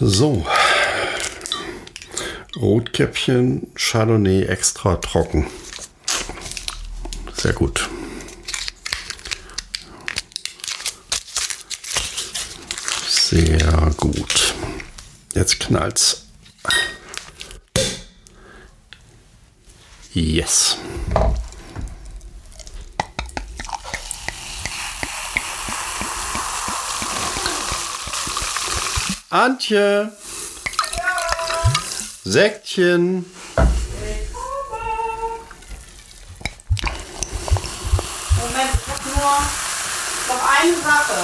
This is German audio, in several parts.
So. Rotkäppchen Chardonnay extra trocken. Sehr gut. Sehr gut. Jetzt knallt's. Yes. Antje. Säckchen. Moment, ich habe nur noch eine Sache.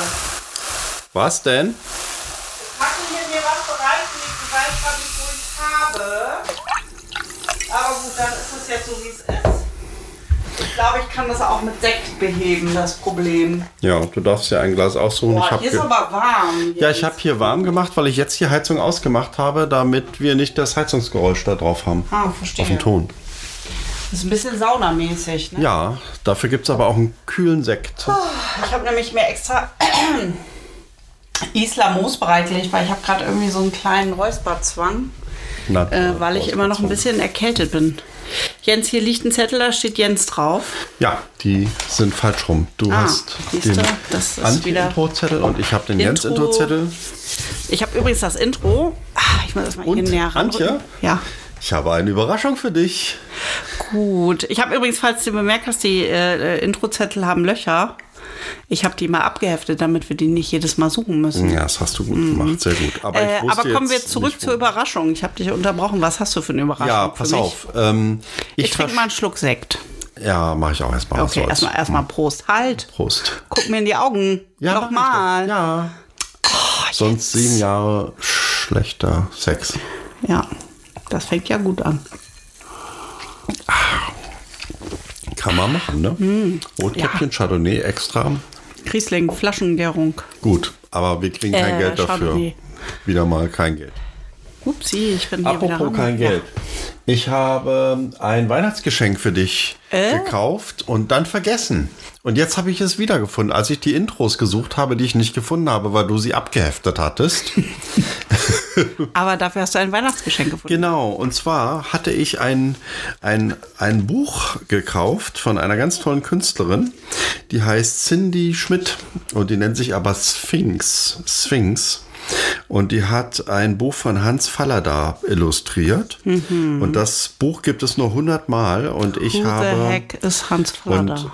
Was denn? Ich hatte hier mir was bereitgelegt, ich weiß zwar nicht, wo ich habe. Aber gut, dann ist es jetzt so, wie es ist. Ich glaube, ich kann das auch mit Sekt beheben, das Problem. Ja, du darfst ja ein Glas aussuchen. Boah, ich hier ist aber warm. ja, ich habe hier warm gemacht, weil ich jetzt die Heizung ausgemacht habe, damit wir nicht das Heizungsgeräusch da drauf haben. Ah, verstehe. Auf dem Ton. Das ist ein bisschen saunamäßig, ne? Ja, dafür gibt es aber auch einen kühlen Sekt. Ich habe nämlich mir extra Isla Moos bereitgelegt, weil ich habe gerade irgendwie so einen kleinen Räusperzwang, äh, weil ich immer noch ein bisschen erkältet bin. Jens, hier liegt ein Zettel, da steht Jens drauf. Ja, die sind falsch rum. Du Ah, hast den Anti-Intro-Zettel und ich habe den Intro. Jens-Intro-Zettel. Ich habe übrigens das Intro. Ah, ich muss das mal hier Und, näher ran. Antje? Ja, Ich habe eine Überraschung für dich. gut. Ich habe übrigens, falls du bemerkt hast, die äh, äh, Introzettel haben Löcher. Ich habe die mal abgeheftet, damit wir die nicht jedes Mal suchen müssen. Ja, das hast du gut gemacht, sehr gut. Aber, Äh, aber kommen wir zurück zur Überraschung. Ich habe dich unterbrochen. Was hast du für eine Überraschung? Ja, für pass mich? auf. Ähm, Ich, ich trinke mal einen Schluck Sekt. Ja, mache ich auch erstmal. Okay, erstmal erstmal Prost. Halt. Prost. Guck mir in die Augen. Ja, Nochmal. Ja. Oh, Sonst sieben Jahre schlechter Sex. Ja, das fängt ja gut an. Kann man machen, ne? Hm. Rotkäppchen, Chardonnay extra. Riesling, Flaschengärung. Gut, aber wir kriegen kein Äh, Geld dafür. Chardonnay. Wieder mal kein Geld. Upsi, ich bin hier wieder Apropos kein Geld. Ich habe ein Weihnachtsgeschenk für dich Äh? gekauft und dann vergessen. Und jetzt habe ich es wiedergefunden, als ich die Intros gesucht habe, die ich nicht gefunden habe, weil du sie abgeheftet hattest. Aber dafür hast du ein Weihnachtsgeschenk gefunden. Genau, und zwar hatte ich ein, ein, ein Buch gekauft von einer ganz tollen Künstlerin, die heißt Cindy Schmidt und die nennt sich aber Sphinx. Sphinx. Und die hat ein Buch von Hans Fallada illustriert. Und das Buch gibt es nur 100 Mal und ich Mhm. Who habe... the heck ist Hans Flader?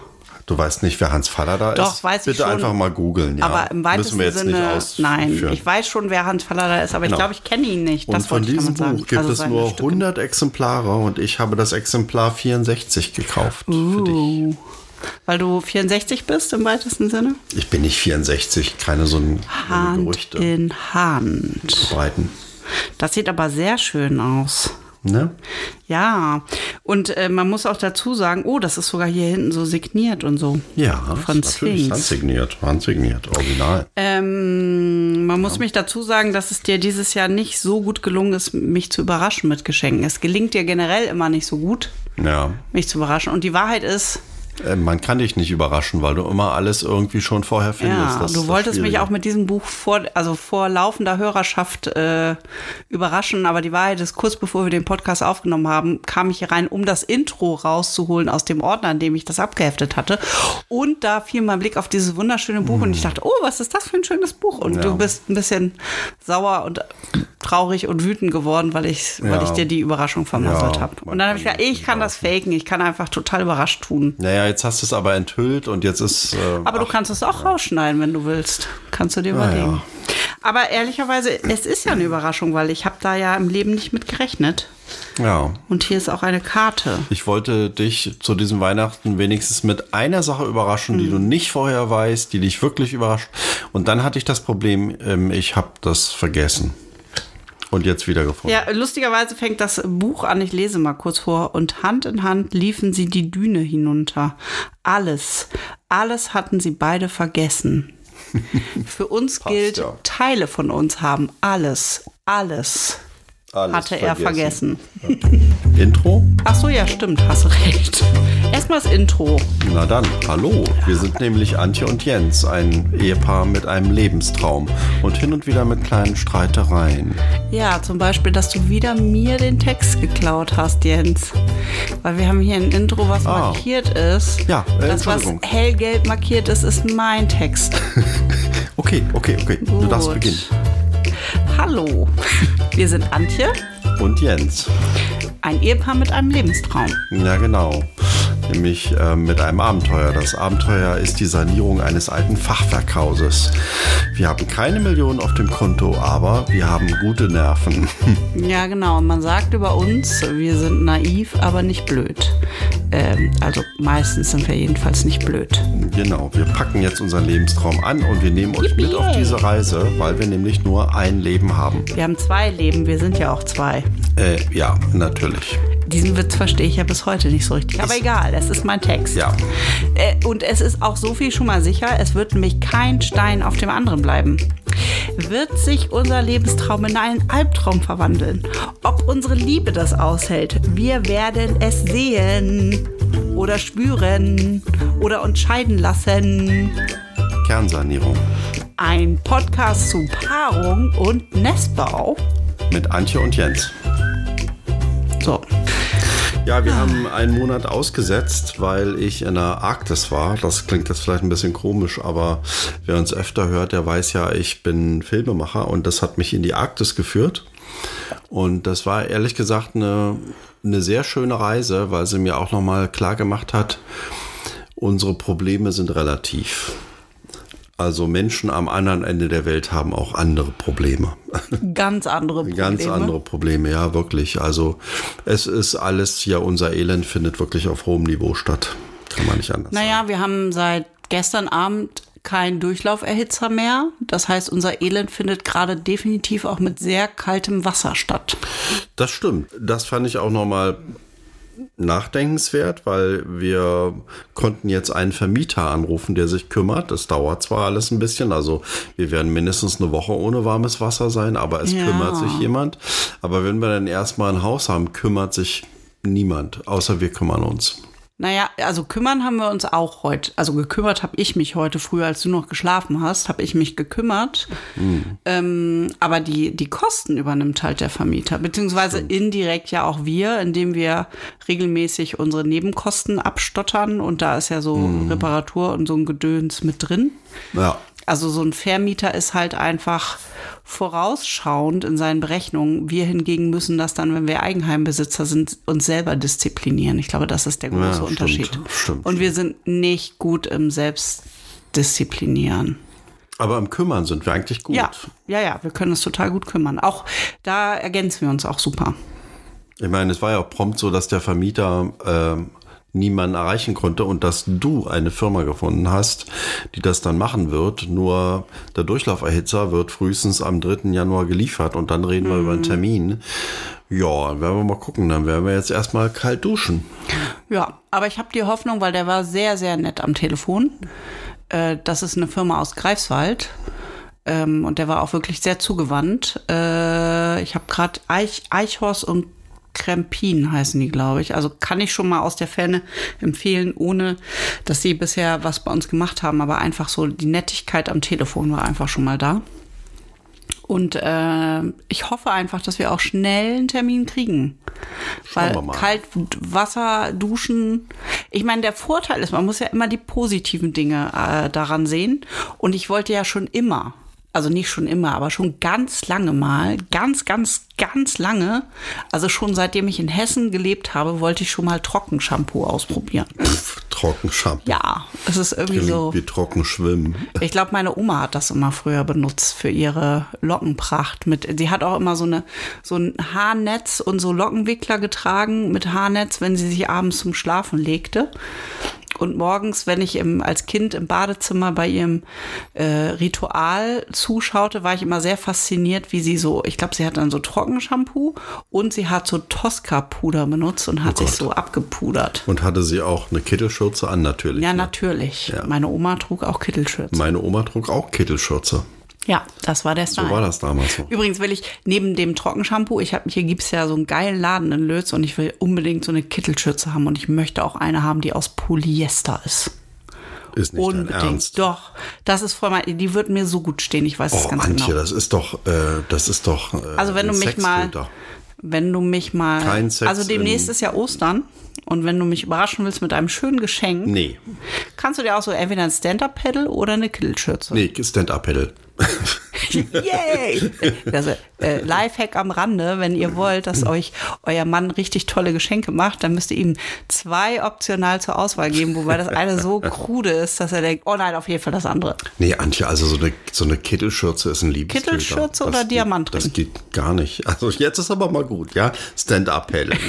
Du weißt nicht, wer Hans Fallada Doch, ist? weiß ich Bitte schon. einfach mal googeln. Ja. aber im weitesten Müssen wir jetzt Sinne, nein, ich weiß schon, wer Hans Fallada ist, aber ich Genau. glaube, ich kenne ihn nicht. Und Das von wollte ich diesem damit sagen. Buch gibt Also es nur Stücke. 100 Exemplare und ich habe das Exemplar 64 gekauft für dich. Uh, weil du 64 bist im weitesten Sinne? Ich bin nicht 64, keine so ein- Hand Gerüchte in Hand. verbreiten. Das sieht aber sehr schön aus. Ne? Ja, und äh, man muss auch dazu sagen, oh, das ist sogar hier hinten so signiert und so. Ja, Von natürlich Sphinx. handsigniert, handsigniert, original. Ähm, man muss mich dazu sagen, dass es dir dieses Jahr nicht so gut gelungen ist, mich zu überraschen mit Geschenken. Es gelingt dir generell immer nicht so gut, Ja, mich zu überraschen. Und die Wahrheit ist, man kann dich nicht überraschen, weil du immer alles irgendwie schon vorher findest. ja, Das du wolltest mich auch mit diesem Buch vor, also vor laufender Hörerschaft äh, überraschen, aber die Wahrheit ist, kurz bevor wir den Podcast aufgenommen haben, kam ich hier rein, um das Intro rauszuholen aus dem Ordner, in dem ich das abgeheftet hatte. Und da fiel mein Blick auf dieses wunderschöne Buch und ich dachte, oh, was ist das für ein schönes Buch? Und Hm. Ja. du bist ein bisschen sauer und traurig und wütend geworden, weil ich, weil Ja. ich dir die Überraschung vermasselt Ja, habe. Und dann habe ich gedacht, ich kann das faken, ich kann einfach total überrascht tun. Naja, jetzt hast du es aber enthüllt und jetzt ist. Äh, Aber du ach, kannst es auch rausschneiden, wenn du willst. Kannst du dir Ah, überlegen. Aber ehrlicherweise, es ist ja eine Überraschung, weil ich habe da ja im Leben nicht mit gerechnet. Ja. Und hier ist auch eine Karte. Ich wollte dich zu diesem Weihnachten wenigstens mit einer Sache überraschen, die du Mhm. nicht vorher weißt, die dich wirklich überrascht. Und dann hatte ich das Problem, ähm, ich habe das vergessen. Und jetzt wiedergefunden. Ja, lustigerweise fängt das Buch an, ich lese mal kurz vor. Und Hand in Hand liefen sie die Düne hinunter. Alles, alles hatten sie beide vergessen. Für uns gilt, ja. Teile von uns haben alles, alles. Alles hatte er vergessen. Intro? Ach so, ja, stimmt, hast recht. Erstmal das Intro. Na dann, hallo. Wir sind nämlich Antje und Jens, ein Ehepaar mit einem Lebenstraum und hin und wieder mit kleinen Streitereien. Ja, zum Beispiel, dass du wieder mir den Text geklaut hast, Jens. Weil wir haben hier ein Intro, was Ah. markiert ist. Ja, äh, das, was hellgelb markiert ist, ist mein Text. Okay, okay, okay. Du darfst Gut. beginnen. Hallo, wir sind Antje, Und Jens. ein Ehepaar mit einem Lebenstraum. Ja, genau. Nämlich äh, mit einem Abenteuer. Das Abenteuer ist die Sanierung eines alten Fachwerkhauses. Wir haben keine Millionen auf dem Konto, aber wir haben gute Nerven. Ja, genau. Man sagt über uns, wir sind naiv, aber nicht blöd. Ähm, also meistens sind wir jedenfalls nicht blöd. genau, wir packen jetzt unseren Lebenstraum an und wir nehmen euch mit auf diese Reise, weil wir nämlich nur ein Leben haben. Wir haben zwei Leben, wir sind ja auch zwei. Äh, ja, natürlich. Diesen Witz verstehe ich ja bis heute nicht so richtig. Aber egal, es ist mein Text. Ja. Äh, und es ist auch so viel schon mal sicher, es wird nämlich kein Stein auf dem anderen bleiben. Wird sich unser Lebenstraum in einen Albtraum verwandeln? Ob unsere Liebe das aushält? Wir werden es sehen oder spüren oder uns scheiden lassen. Kernsanierung. Ein Podcast zu Paarung und Nestbau. Mit Antje und Jens. So, Ja, wir haben einen Monat ausgesetzt, weil ich in der Arktis war. Das klingt jetzt vielleicht ein bisschen komisch, aber wer uns öfter hört, der weiß ja, ich bin Filmemacher und das hat mich in die Arktis geführt. Und das war ehrlich gesagt eine, eine sehr schöne Reise, weil sie mir auch nochmal klar gemacht hat, unsere Probleme sind relativ. Also Menschen am anderen Ende der Welt haben auch andere Probleme. ganz andere Probleme. Ganz andere Probleme, ja, wirklich. Also es ist alles, ja, unser Elend findet wirklich auf hohem Niveau statt. Kann man nicht anders sagen. Naja, wir haben seit gestern Abend keinen Durchlauferhitzer mehr. Das heißt, unser Elend findet gerade definitiv auch mit sehr kaltem Wasser statt. Das stimmt. Das fand ich auch nochmal nachdenkenswert, weil wir konnten jetzt einen Vermieter anrufen, der sich kümmert. Das dauert zwar alles ein bisschen, also wir werden mindestens eine Woche ohne warmes Wasser sein, aber es Ja. kümmert sich jemand. Aber wenn wir dann erstmal ein Haus haben, kümmert sich niemand, außer wir kümmern uns. Naja, also kümmern haben wir uns auch heute. Also gekümmert habe ich mich heute früh, als du noch geschlafen hast, habe ich mich gekümmert. Ähm, aber die, die Kosten übernimmt halt der Vermieter, beziehungsweise indirekt ja auch wir, indem wir regelmäßig unsere Nebenkosten abstottern. Und da ist ja so Reparatur und so ein Gedöns mit drin. Ja, Also so ein Vermieter ist halt einfach vorausschauend in seinen Berechnungen. Wir hingegen müssen das dann, wenn wir Eigenheimbesitzer sind, uns selber disziplinieren. Ich glaube, das ist der große stimmt, Unterschied. stimmt, Und wir sind nicht gut im Selbstdisziplinieren. aber im Kümmern sind wir eigentlich gut. Ja, ja, ja, wir können uns total gut kümmern. Auch da ergänzen wir uns auch super. Ich meine, es war ja auch prompt so, dass der Vermieter ähm, niemanden erreichen konnte und dass du eine Firma gefunden hast, die das dann machen wird. Nur der Durchlauferhitzer wird frühestens am 3. Januar geliefert und dann reden wir über einen Termin. Ja, werden wir mal gucken. Dann werden wir jetzt erstmal kalt duschen. Ja, aber ich habe die Hoffnung, weil der war sehr, sehr nett am Telefon. Äh, das ist eine Firma aus Greifswald. Ähm, und der war auch wirklich sehr zugewandt. Äh, ich habe gerade Eich, Eichhorst und Krempin heißen die, glaube ich. Also kann ich schon mal aus der Ferne empfehlen, ohne dass sie bisher was bei uns gemacht haben. Aber einfach so die Nettigkeit am Telefon war einfach schon mal da. Und äh, ich hoffe einfach, dass wir auch schnell einen Termin kriegen. Schauen Weil wir mal. kalt Wasser duschen. Ich meine, der Vorteil ist, man muss ja immer die positiven Dinge äh, daran sehen. Und ich wollte ja schon immer, also nicht schon immer, aber schon ganz lange mal, ganz, ganz, ganz lange, also schon seitdem ich in Hessen gelebt habe, wollte ich schon mal Trockenshampoo ausprobieren. Pff, trocken Shampoo. Ja, es ist irgendwie Klingt so. Wie trocken schwimmen. Ich glaube, meine Oma hat das immer früher benutzt für ihre Lockenpracht. Mit, sie hat auch immer so, eine, so ein Haarnetz und so Lockenwickler getragen mit Haarnetz, wenn sie sich abends zum Schlafen legte. Und morgens, wenn ich im, als Kind im Badezimmer bei ihrem äh, Ritual zuschaute, war ich immer sehr fasziniert, wie sie so, ich glaube, sie hat dann so Trockenshampoo und sie hat so Tosca-Puder benutzt und hat sich Gott. so abgepudert. Und hatte sie auch eine Kittelschürze an, natürlich. Ja, ne? natürlich. Ja. Meine Oma trug auch Kittelschürze. Meine Oma trug auch Kittelschürze. Ja, das war der Style. So war das damals noch. Übrigens will ich neben dem Trockenshampoo, ich habe hier gibt's ja so einen geilen Laden in Lötz und ich will unbedingt so eine Kittelschürze haben und ich möchte auch eine haben, die aus Polyester ist. Ist nicht dein Unbedingt. Ernst. Doch, das ist voll mein, die wird mir so gut stehen, ich weiß es Oh, ganz Antje, genau. das ist doch, äh, das ist doch. Äh, Also wenn du mich mal, wenn du mich mal, Kein Sex also demnächst ist ja Ostern und wenn du mich überraschen willst mit einem schönen Geschenk, Nee, kannst du dir auch so entweder ein Stand-Up-Pedal oder eine Kittelschürze. nee, Stand-Up-Pedal. Yay! Also, äh, Lifehack am Rande, wenn ihr wollt, dass euch euer Mann richtig tolle Geschenke macht, dann müsst ihr ihm zwei optional zur Auswahl geben, wobei das eine so krude ist, dass er denkt, oh nein, auf jeden Fall das andere. Nee, Antje, also so eine, so eine Kittelschürze ist ein Liebesfilter. Kittelschürze oder Diamantring? Das geht gar nicht. Also jetzt ist aber mal gut, ja? Stand-Up-Pedal.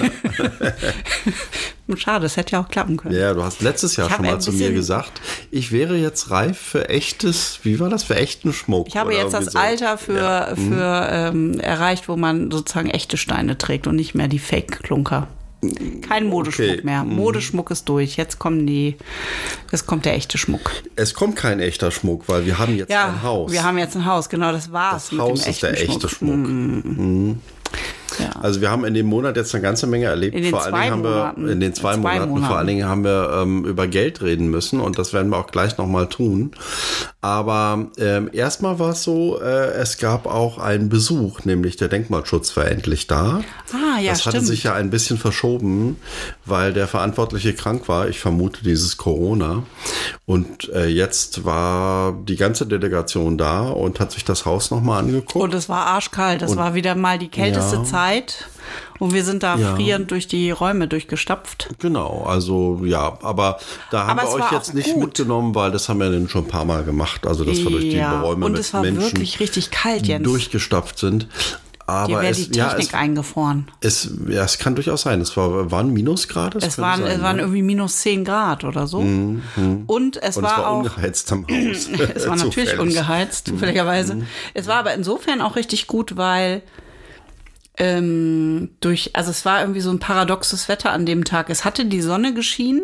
Ne? Schade, das hätte ja auch klappen können. ja, du hast letztes Jahr Ich schon mal zu mir gesagt, ich wäre jetzt reif für echtes, wie war das, für echten Schmuck. Ich habe jetzt das so. Alter für, Ja. Mhm. für ähm, erreicht, wo man sozusagen echte Steine trägt und nicht mehr die Fake-Klunker. Kein Modeschmuck Okay. Mhm. mehr. Modeschmuck ist durch. Jetzt kommen die, jetzt kommt der echte Schmuck. Es kommt kein echter Schmuck, weil wir haben jetzt Ja, ein Haus. wir haben jetzt ein Haus, genau, das war's. das Haus ist der echten echte Schmuck. Mhm. Ja. Also wir haben in dem Monat jetzt eine ganze Menge erlebt. In den vor allen zwei Dingen haben wir in den zwei, In zwei Monaten, vor Monaten. allen Dingen haben wir ähm, über Geld reden müssen und das werden wir auch gleich nochmal tun. Aber ähm, erstmal war es so, äh, es gab auch einen Besuch, nämlich der Denkmalschutz war endlich da. Ah, ja, das hatte stimmt. sich ja ein bisschen verschoben, weil der Verantwortliche krank war. Ich vermute dieses Corona. Und äh, jetzt war die ganze Delegation da und hat sich das Haus nochmal angeguckt. Und es war arschkalt. Das war wieder mal die kälteste Ja. Zeit. Und wir sind da Ja. frierend durch die Räume durchgestapft. Genau, also ja, aber da haben Aber wir euch jetzt nicht gut. mitgenommen, weil das haben wir dann schon ein paar Mal gemacht. Also dass wir durch die ja, Räume und mit es war Menschen wirklich richtig kalt, Jens. durchgestapft sind. Aber es, die ja, Technik es, eingefroren. es, ja, es kann durchaus sein. Es war, waren Minusgrade. Es könnte waren, sein, es waren ne? irgendwie minus 10 Grad oder so. Und es Und es war war auch. ungeheizt am Haus. Es war natürlich ungeheizt, zufälligerweise. Es war aber insofern auch richtig gut, weil ähm, durch, also es war irgendwie so ein paradoxes Wetter an dem Tag. Es hatte die Sonne geschienen,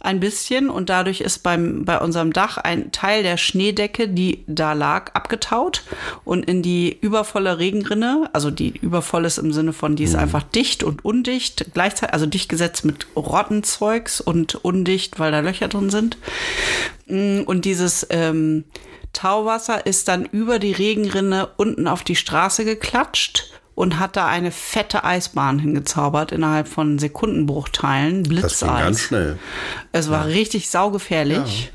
ein bisschen, und dadurch ist beim, bei unserem Dach ein Teil der Schneedecke, die da lag, abgetaut und in die übervolle Regenrinne, also die übervoll ist im Sinne von, die ist einfach dicht und undicht, gleichzeitig, also dicht gesetzt mit Rottenzeugs und undicht, weil da Löcher drin sind. Mm, Und dieses ähm, Tauwasser ist dann über die Regenrinne unten auf die Straße geklatscht und hat da eine fette Eisbahn hingezaubert innerhalb von Sekundenbruchteilen. Das ging ganz Blitzeis. schnell. Es war richtig saugefährlich.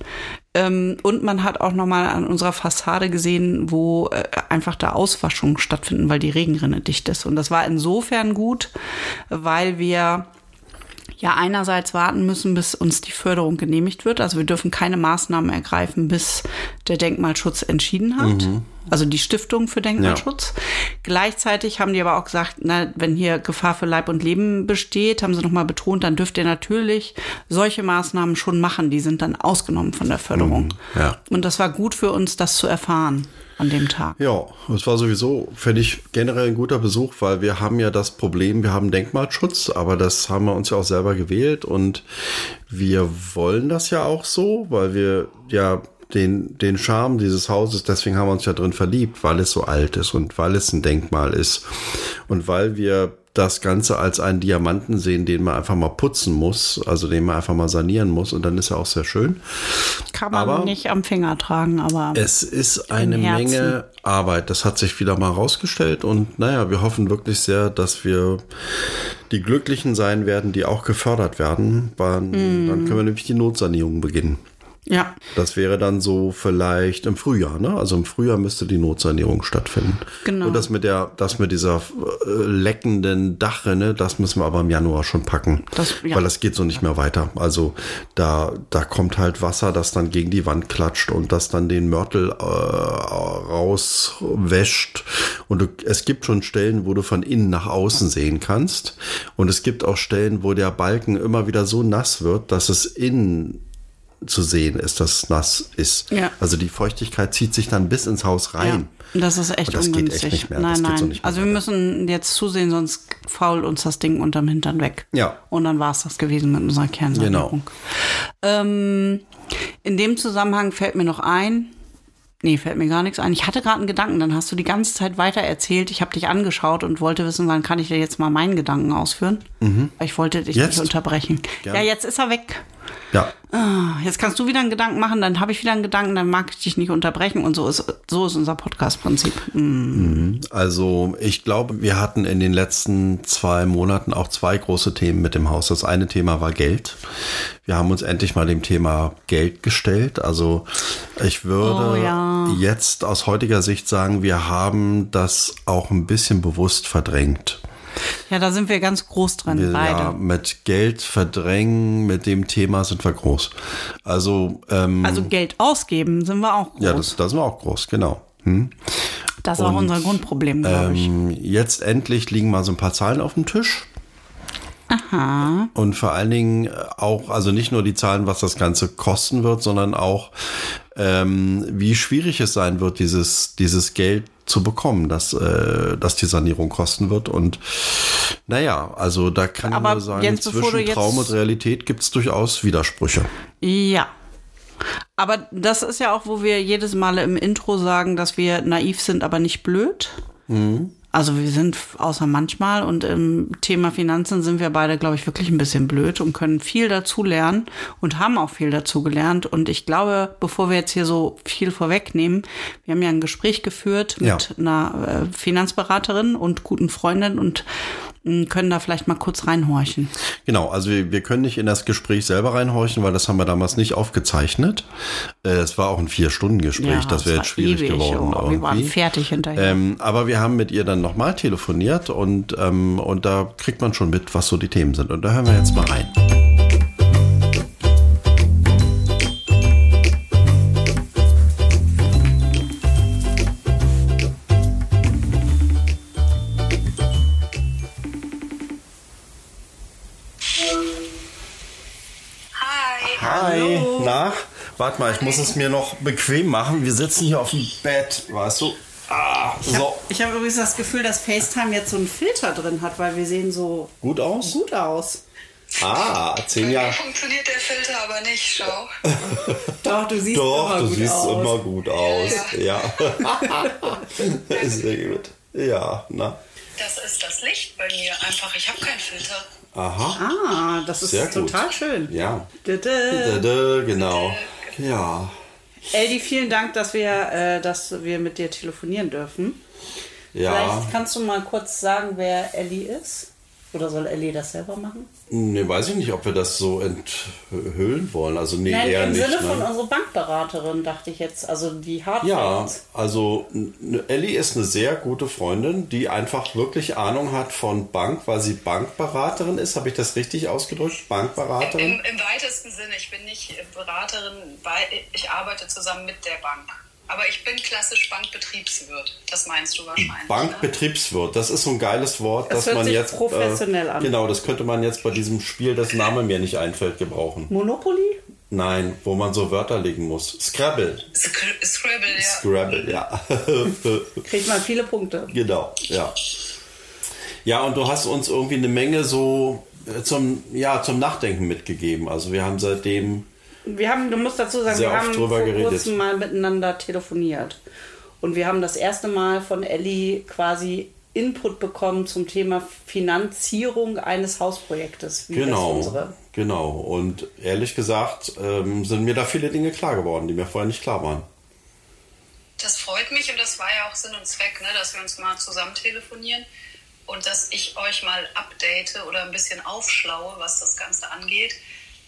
Ähm, und man hat auch nochmal an unserer Fassade gesehen, wo äh, einfach da Auswaschungen stattfinden, weil die Regenrinne dicht ist. Und das war insofern gut, weil wir ja einerseits warten müssen, bis uns die Förderung genehmigt wird. Also wir dürfen keine Maßnahmen ergreifen, bis der Denkmalschutz entschieden hat. Also die Stiftung für Denkmalschutz. Gleichzeitig haben die aber auch gesagt, na, wenn hier Gefahr für Leib und Leben besteht, haben sie nochmal betont, dann dürft ihr natürlich solche Maßnahmen schon machen. Die sind dann ausgenommen von der Förderung. ja. Und das war gut für uns, das zu erfahren an dem Tag. Ja, es war sowieso, finde ich, generell ein guter Besuch, weil wir haben ja das Problem, wir haben Denkmalschutz, aber das haben wir uns ja auch selber gewählt und wir wollen das ja auch so, weil wir ja den, den Charme dieses Hauses, deswegen haben wir uns ja drin verliebt, weil es so alt ist und weil es ein Denkmal ist und weil wir das Ganze als einen Diamanten sehen, den man einfach mal putzen muss, also den man einfach mal sanieren muss und dann ist er auch sehr schön. Kann man Aber- nicht am Finger tragen, aber Es ist eine. Menge Arbeit. Das hat sich wieder mal rausgestellt. Und naja, wir hoffen wirklich sehr, dass wir die Glücklichen sein werden, die auch gefördert werden. Dann, Mhm. dann können wir nämlich die Notsanierung beginnen. Ja. Das wäre dann so vielleicht im Frühjahr, ne? Also im Frühjahr müsste die Notsanierung stattfinden. Genau. Und das mit der, das mit dieser äh, leckenden Dachrinne, das müssen wir aber im Januar schon packen. Das- ja. Weil das geht so nicht mehr weiter. Also da, da kommt halt Wasser, das dann gegen die Wand klatscht und das dann den Mörtel äh, rauswäscht. Und du, es gibt schon Stellen, wo du von innen nach außen sehen kannst. Und es gibt auch Stellen, wo der Balken immer wieder so nass wird, dass es innen zu sehen ist, dass es nass ist. Ja. Also die Feuchtigkeit zieht sich dann bis ins Haus rein. Ja, das ist echt Und das geht ungünstig. echt nicht mehr. Nein, Das geht nein. so mehr also wir müssen jetzt zusehen, sonst fault uns das Ding unterm Hintern weg. Ja. Und dann war es das gewesen mit unserer Kernsanierung. Ähm, in dem Zusammenhang fällt mir noch ein, Nee, fällt mir gar nichts ein. Ich hatte gerade einen Gedanken, dann hast du die ganze Zeit weiter erzählt. Ich habe dich angeschaut und wollte wissen, wann kann ich dir jetzt mal meinen Gedanken ausführen. Mhm. Ich wollte dich Jetzt? nicht unterbrechen. Gerne. Ja, jetzt ist er weg. Ja. Ah, Jetzt kannst du wieder einen Gedanken machen, dann habe ich wieder einen Gedanken, dann mag ich dich nicht unterbrechen und so ist, so ist unser Podcast-Prinzip. Mm. Also ich glaube, wir hatten in den letzten zwei Monaten auch zwei große Themen mit dem Haus. Das eine Thema war Geld. Wir haben uns endlich mal dem Thema Geld gestellt. Also ich würde Oh ja. jetzt aus heutiger Sicht sagen, wir haben das auch ein bisschen bewusst verdrängt. Ja, da sind wir ganz groß drin, Wir, beide. ja, mit Geld verdrängen, mit dem Thema sind wir groß. Also ähm, Also Geld ausgeben sind wir auch groß. ja, das, da sind wir auch groß, genau. Hm? das ist auch unser Grundproblem, glaube ich. Ähm, jetzt endlich liegen mal so ein paar Zahlen auf dem Tisch. Aha. Und vor allen Dingen auch, also nicht nur die Zahlen, was das Ganze kosten wird, sondern auch, ähm, wie schwierig es sein wird, dieses, dieses Geld zu bekommen, dass, äh, dass die Sanierung kosten wird. Und naja, also da kann ich Aber nur sagen, du zwischen jetzt- Traum und Realität gibt es durchaus Widersprüche. Ja. Aber das ist ja auch, wo wir jedes Mal im Intro sagen, dass wir naiv sind, aber nicht blöd. Also wir sind außer manchmal und im Thema Finanzen sind wir beide, glaube ich, wirklich ein bisschen blöd und können viel dazu lernen und haben auch viel dazu gelernt. Und ich glaube, bevor wir jetzt hier so viel vorwegnehmen, wir haben ja ein Gespräch geführt mit Ja. einer äh, Finanzberaterin und guten Freundin und können da vielleicht mal kurz reinhorchen. Genau, also wir, wir können nicht in das Gespräch selber reinhorchen, weil das haben wir damals nicht aufgezeichnet. Äh, es war auch ein Vier-Stunden-Gespräch, das es wäre jetzt schwierig ewig, geworden. oh, wir waren fertig hinterher. Ähm, aber wir haben mit ihr dann nochmal telefoniert und, ähm, und da kriegt man schon mit, was so die Themen sind. Und da hören wir jetzt mal rein. Hi. Hi, na? Warte mal, ich muss es mir noch bequem machen. Wir sitzen hier auf dem Bett, weißt du? Ah, so. Ich habe übrigens das Gefühl, dass FaceTime jetzt so einen Filter drin hat, weil wir sehen so Gut aus? gut aus. Ah, zehn Jahre. funktioniert der Filter aber nicht, schau. Doch, du siehst Doch, immer du gut siehst aus. immer gut aus. Ja. Sehr gut. Ja, na. Das ist das Licht bei mir einfach. Ich habe keinen Filter. Aha. Ah, das ist Sehr gut. total schön. Ja. Dada. Dada, Genau. Ja. Eldi, vielen Dank, dass wir, äh, dass wir mit dir telefonieren dürfen. Ja. Vielleicht kannst du mal kurz sagen, wer Ellie ist? Oder soll Ellie das selber machen? Ne, weiß ich nicht, ob wir das so enthüllen wollen. Also nee, Nein, eher im nicht. Sinne von ne? unserer Bankberaterin, dachte ich jetzt. Also die Hard Ja, also Ellie ist eine sehr gute Freundin, die einfach wirklich Ahnung hat von Bank, weil sie Bankberaterin ist. Habe ich das richtig ausgedrückt? Bankberaterin? Im, Im weitesten Sinne. Ich bin nicht Beraterin, weil ich arbeite zusammen mit der Bank. Aber ich bin klassisch Bankbetriebswirt. Das meinst du wahrscheinlich. Bankbetriebswirt, das ist so ein geiles Wort, Das dass hört man sich jetzt. professionell an. Genau, das könnte man jetzt bei diesem Spiel, das Name mir nicht einfällt, gebrauchen. Monopoly? Nein, wo man so Wörter legen muss. Scrabble. Scr Scrabble, ja. Scrabble, ja. Kriegt man viele Punkte. Genau, ja. Ja, und du hast uns irgendwie eine Menge so äh, zum, ja, zum Nachdenken mitgegeben. Also wir haben seitdem, Wir haben, du musst dazu sagen, Sehr wir haben vor geredet. kurzem mal miteinander telefoniert. Und wir haben das erste Mal von Ellie quasi Input bekommen zum Thema Finanzierung eines Hausprojektes. Wie das genau, unsere. genau. Und ehrlich gesagt ähm, sind mir da viele Dinge klar geworden, die mir vorher nicht klar waren. Das freut mich und das war ja auch Sinn und Zweck, ne, dass wir uns mal zusammen telefonieren und dass ich euch mal update oder ein bisschen aufschlaue, was das Ganze angeht.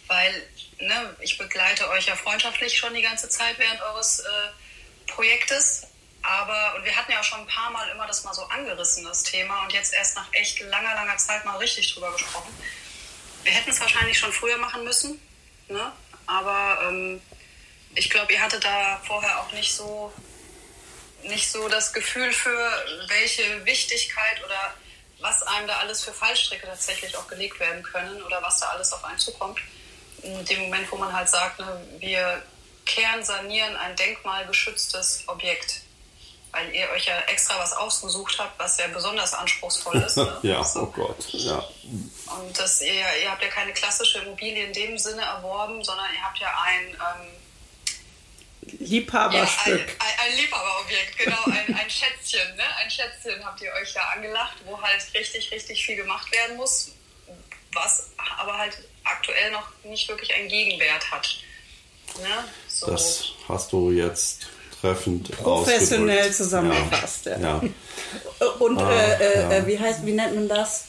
Weil ne, ich begleite euch ja freundschaftlich schon die ganze Zeit während eures äh, Projektes. Aber, und wir hatten ja auch schon ein paar Mal immer das mal so angerissen, das Thema, und jetzt erst nach echt langer, langer Zeit mal richtig drüber gesprochen. Wir hätten es wahrscheinlich schon früher machen müssen, ne? aber ähm, ich glaube, ihr hattet da vorher auch nicht so nicht so das Gefühl für welche Wichtigkeit oder was einem da alles für Fallstricke tatsächlich auch gelegt werden können oder was da alles auf einen zukommt. In dem Moment, wo man halt sagt, ne, wir kernsanieren ein denkmalgeschütztes Objekt, weil ihr euch ja extra was ausgesucht habt, was ja besonders anspruchsvoll ist. Ne? ja, So. oh Gott, ja. Und das, ihr, ihr habt ja keine klassische Immobilie in dem Sinne erworben, sondern ihr habt ja ein ähm, ja, Liebhaberstück. ein, ein, ein Liebhaberobjekt, genau, ein, ein Schätzchen, ne? Ein Schätzchen habt ihr euch ja angelacht, wo halt richtig, richtig viel gemacht werden muss, was aber halt aktuell noch nicht wirklich einen Gegenwert hat. Ne? So. Das hast du jetzt treffend professionell ausgedrückt. zusammengefasst. Ja. ja. Und ah, äh, äh, ja. Wie heißt, wie nennt man das?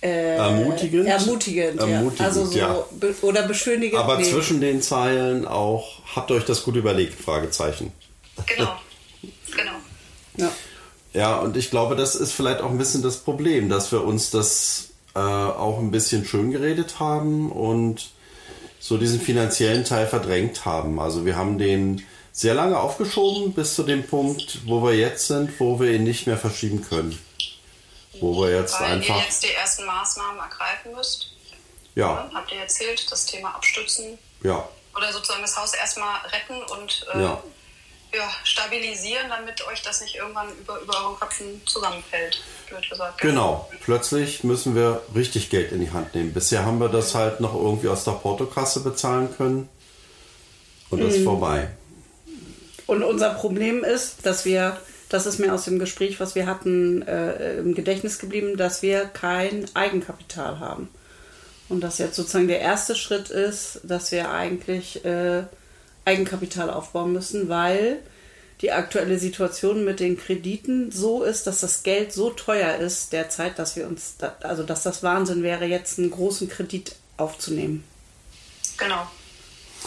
Äh, ermutigend. Ermutigend, ermutigend ja. Also so ja. Be oder beschönigend. Aber nee. zwischen den Zeilen auch, habt ihr euch das gut überlegt? Fragezeichen. Genau. genau. Ja. Ja, und ich glaube, das ist vielleicht auch ein bisschen das Problem, dass wir uns das äh, auch ein bisschen schön geredet haben und so diesen finanziellen Teil verdrängt haben. Also wir haben den sehr lange aufgeschoben bis zu dem Punkt, wo wir jetzt sind, wo wir ihn nicht mehr verschieben können. Wo wir jetzt Weil einfach. ihr jetzt die ersten Maßnahmen ergreifen müsst. Ja. Habt ihr erzählt, das Thema abstützen. Ja. Oder sozusagen das Haus erstmal retten und äh, ja. Ja, stabilisieren, damit euch das nicht irgendwann über, über euren Köpfen zusammenfällt, blöd gesagt. Genau. Plötzlich müssen wir richtig Geld in die Hand nehmen. Bisher haben wir das halt noch irgendwie aus der Portokasse bezahlen können. Und das mhm. ist vorbei. Und unser Problem ist, dass wir, das ist mir aus dem Gespräch, was wir hatten, äh, im Gedächtnis geblieben, dass wir kein Eigenkapital haben. Und das jetzt sozusagen der erste Schritt ist, dass wir eigentlich äh, Eigenkapital aufbauen müssen, weil die aktuelle Situation mit den Krediten so ist, dass das Geld so teuer ist derzeit, dass wir uns, da, also dass das Wahnsinn wäre, jetzt einen großen Kredit aufzunehmen. Genau.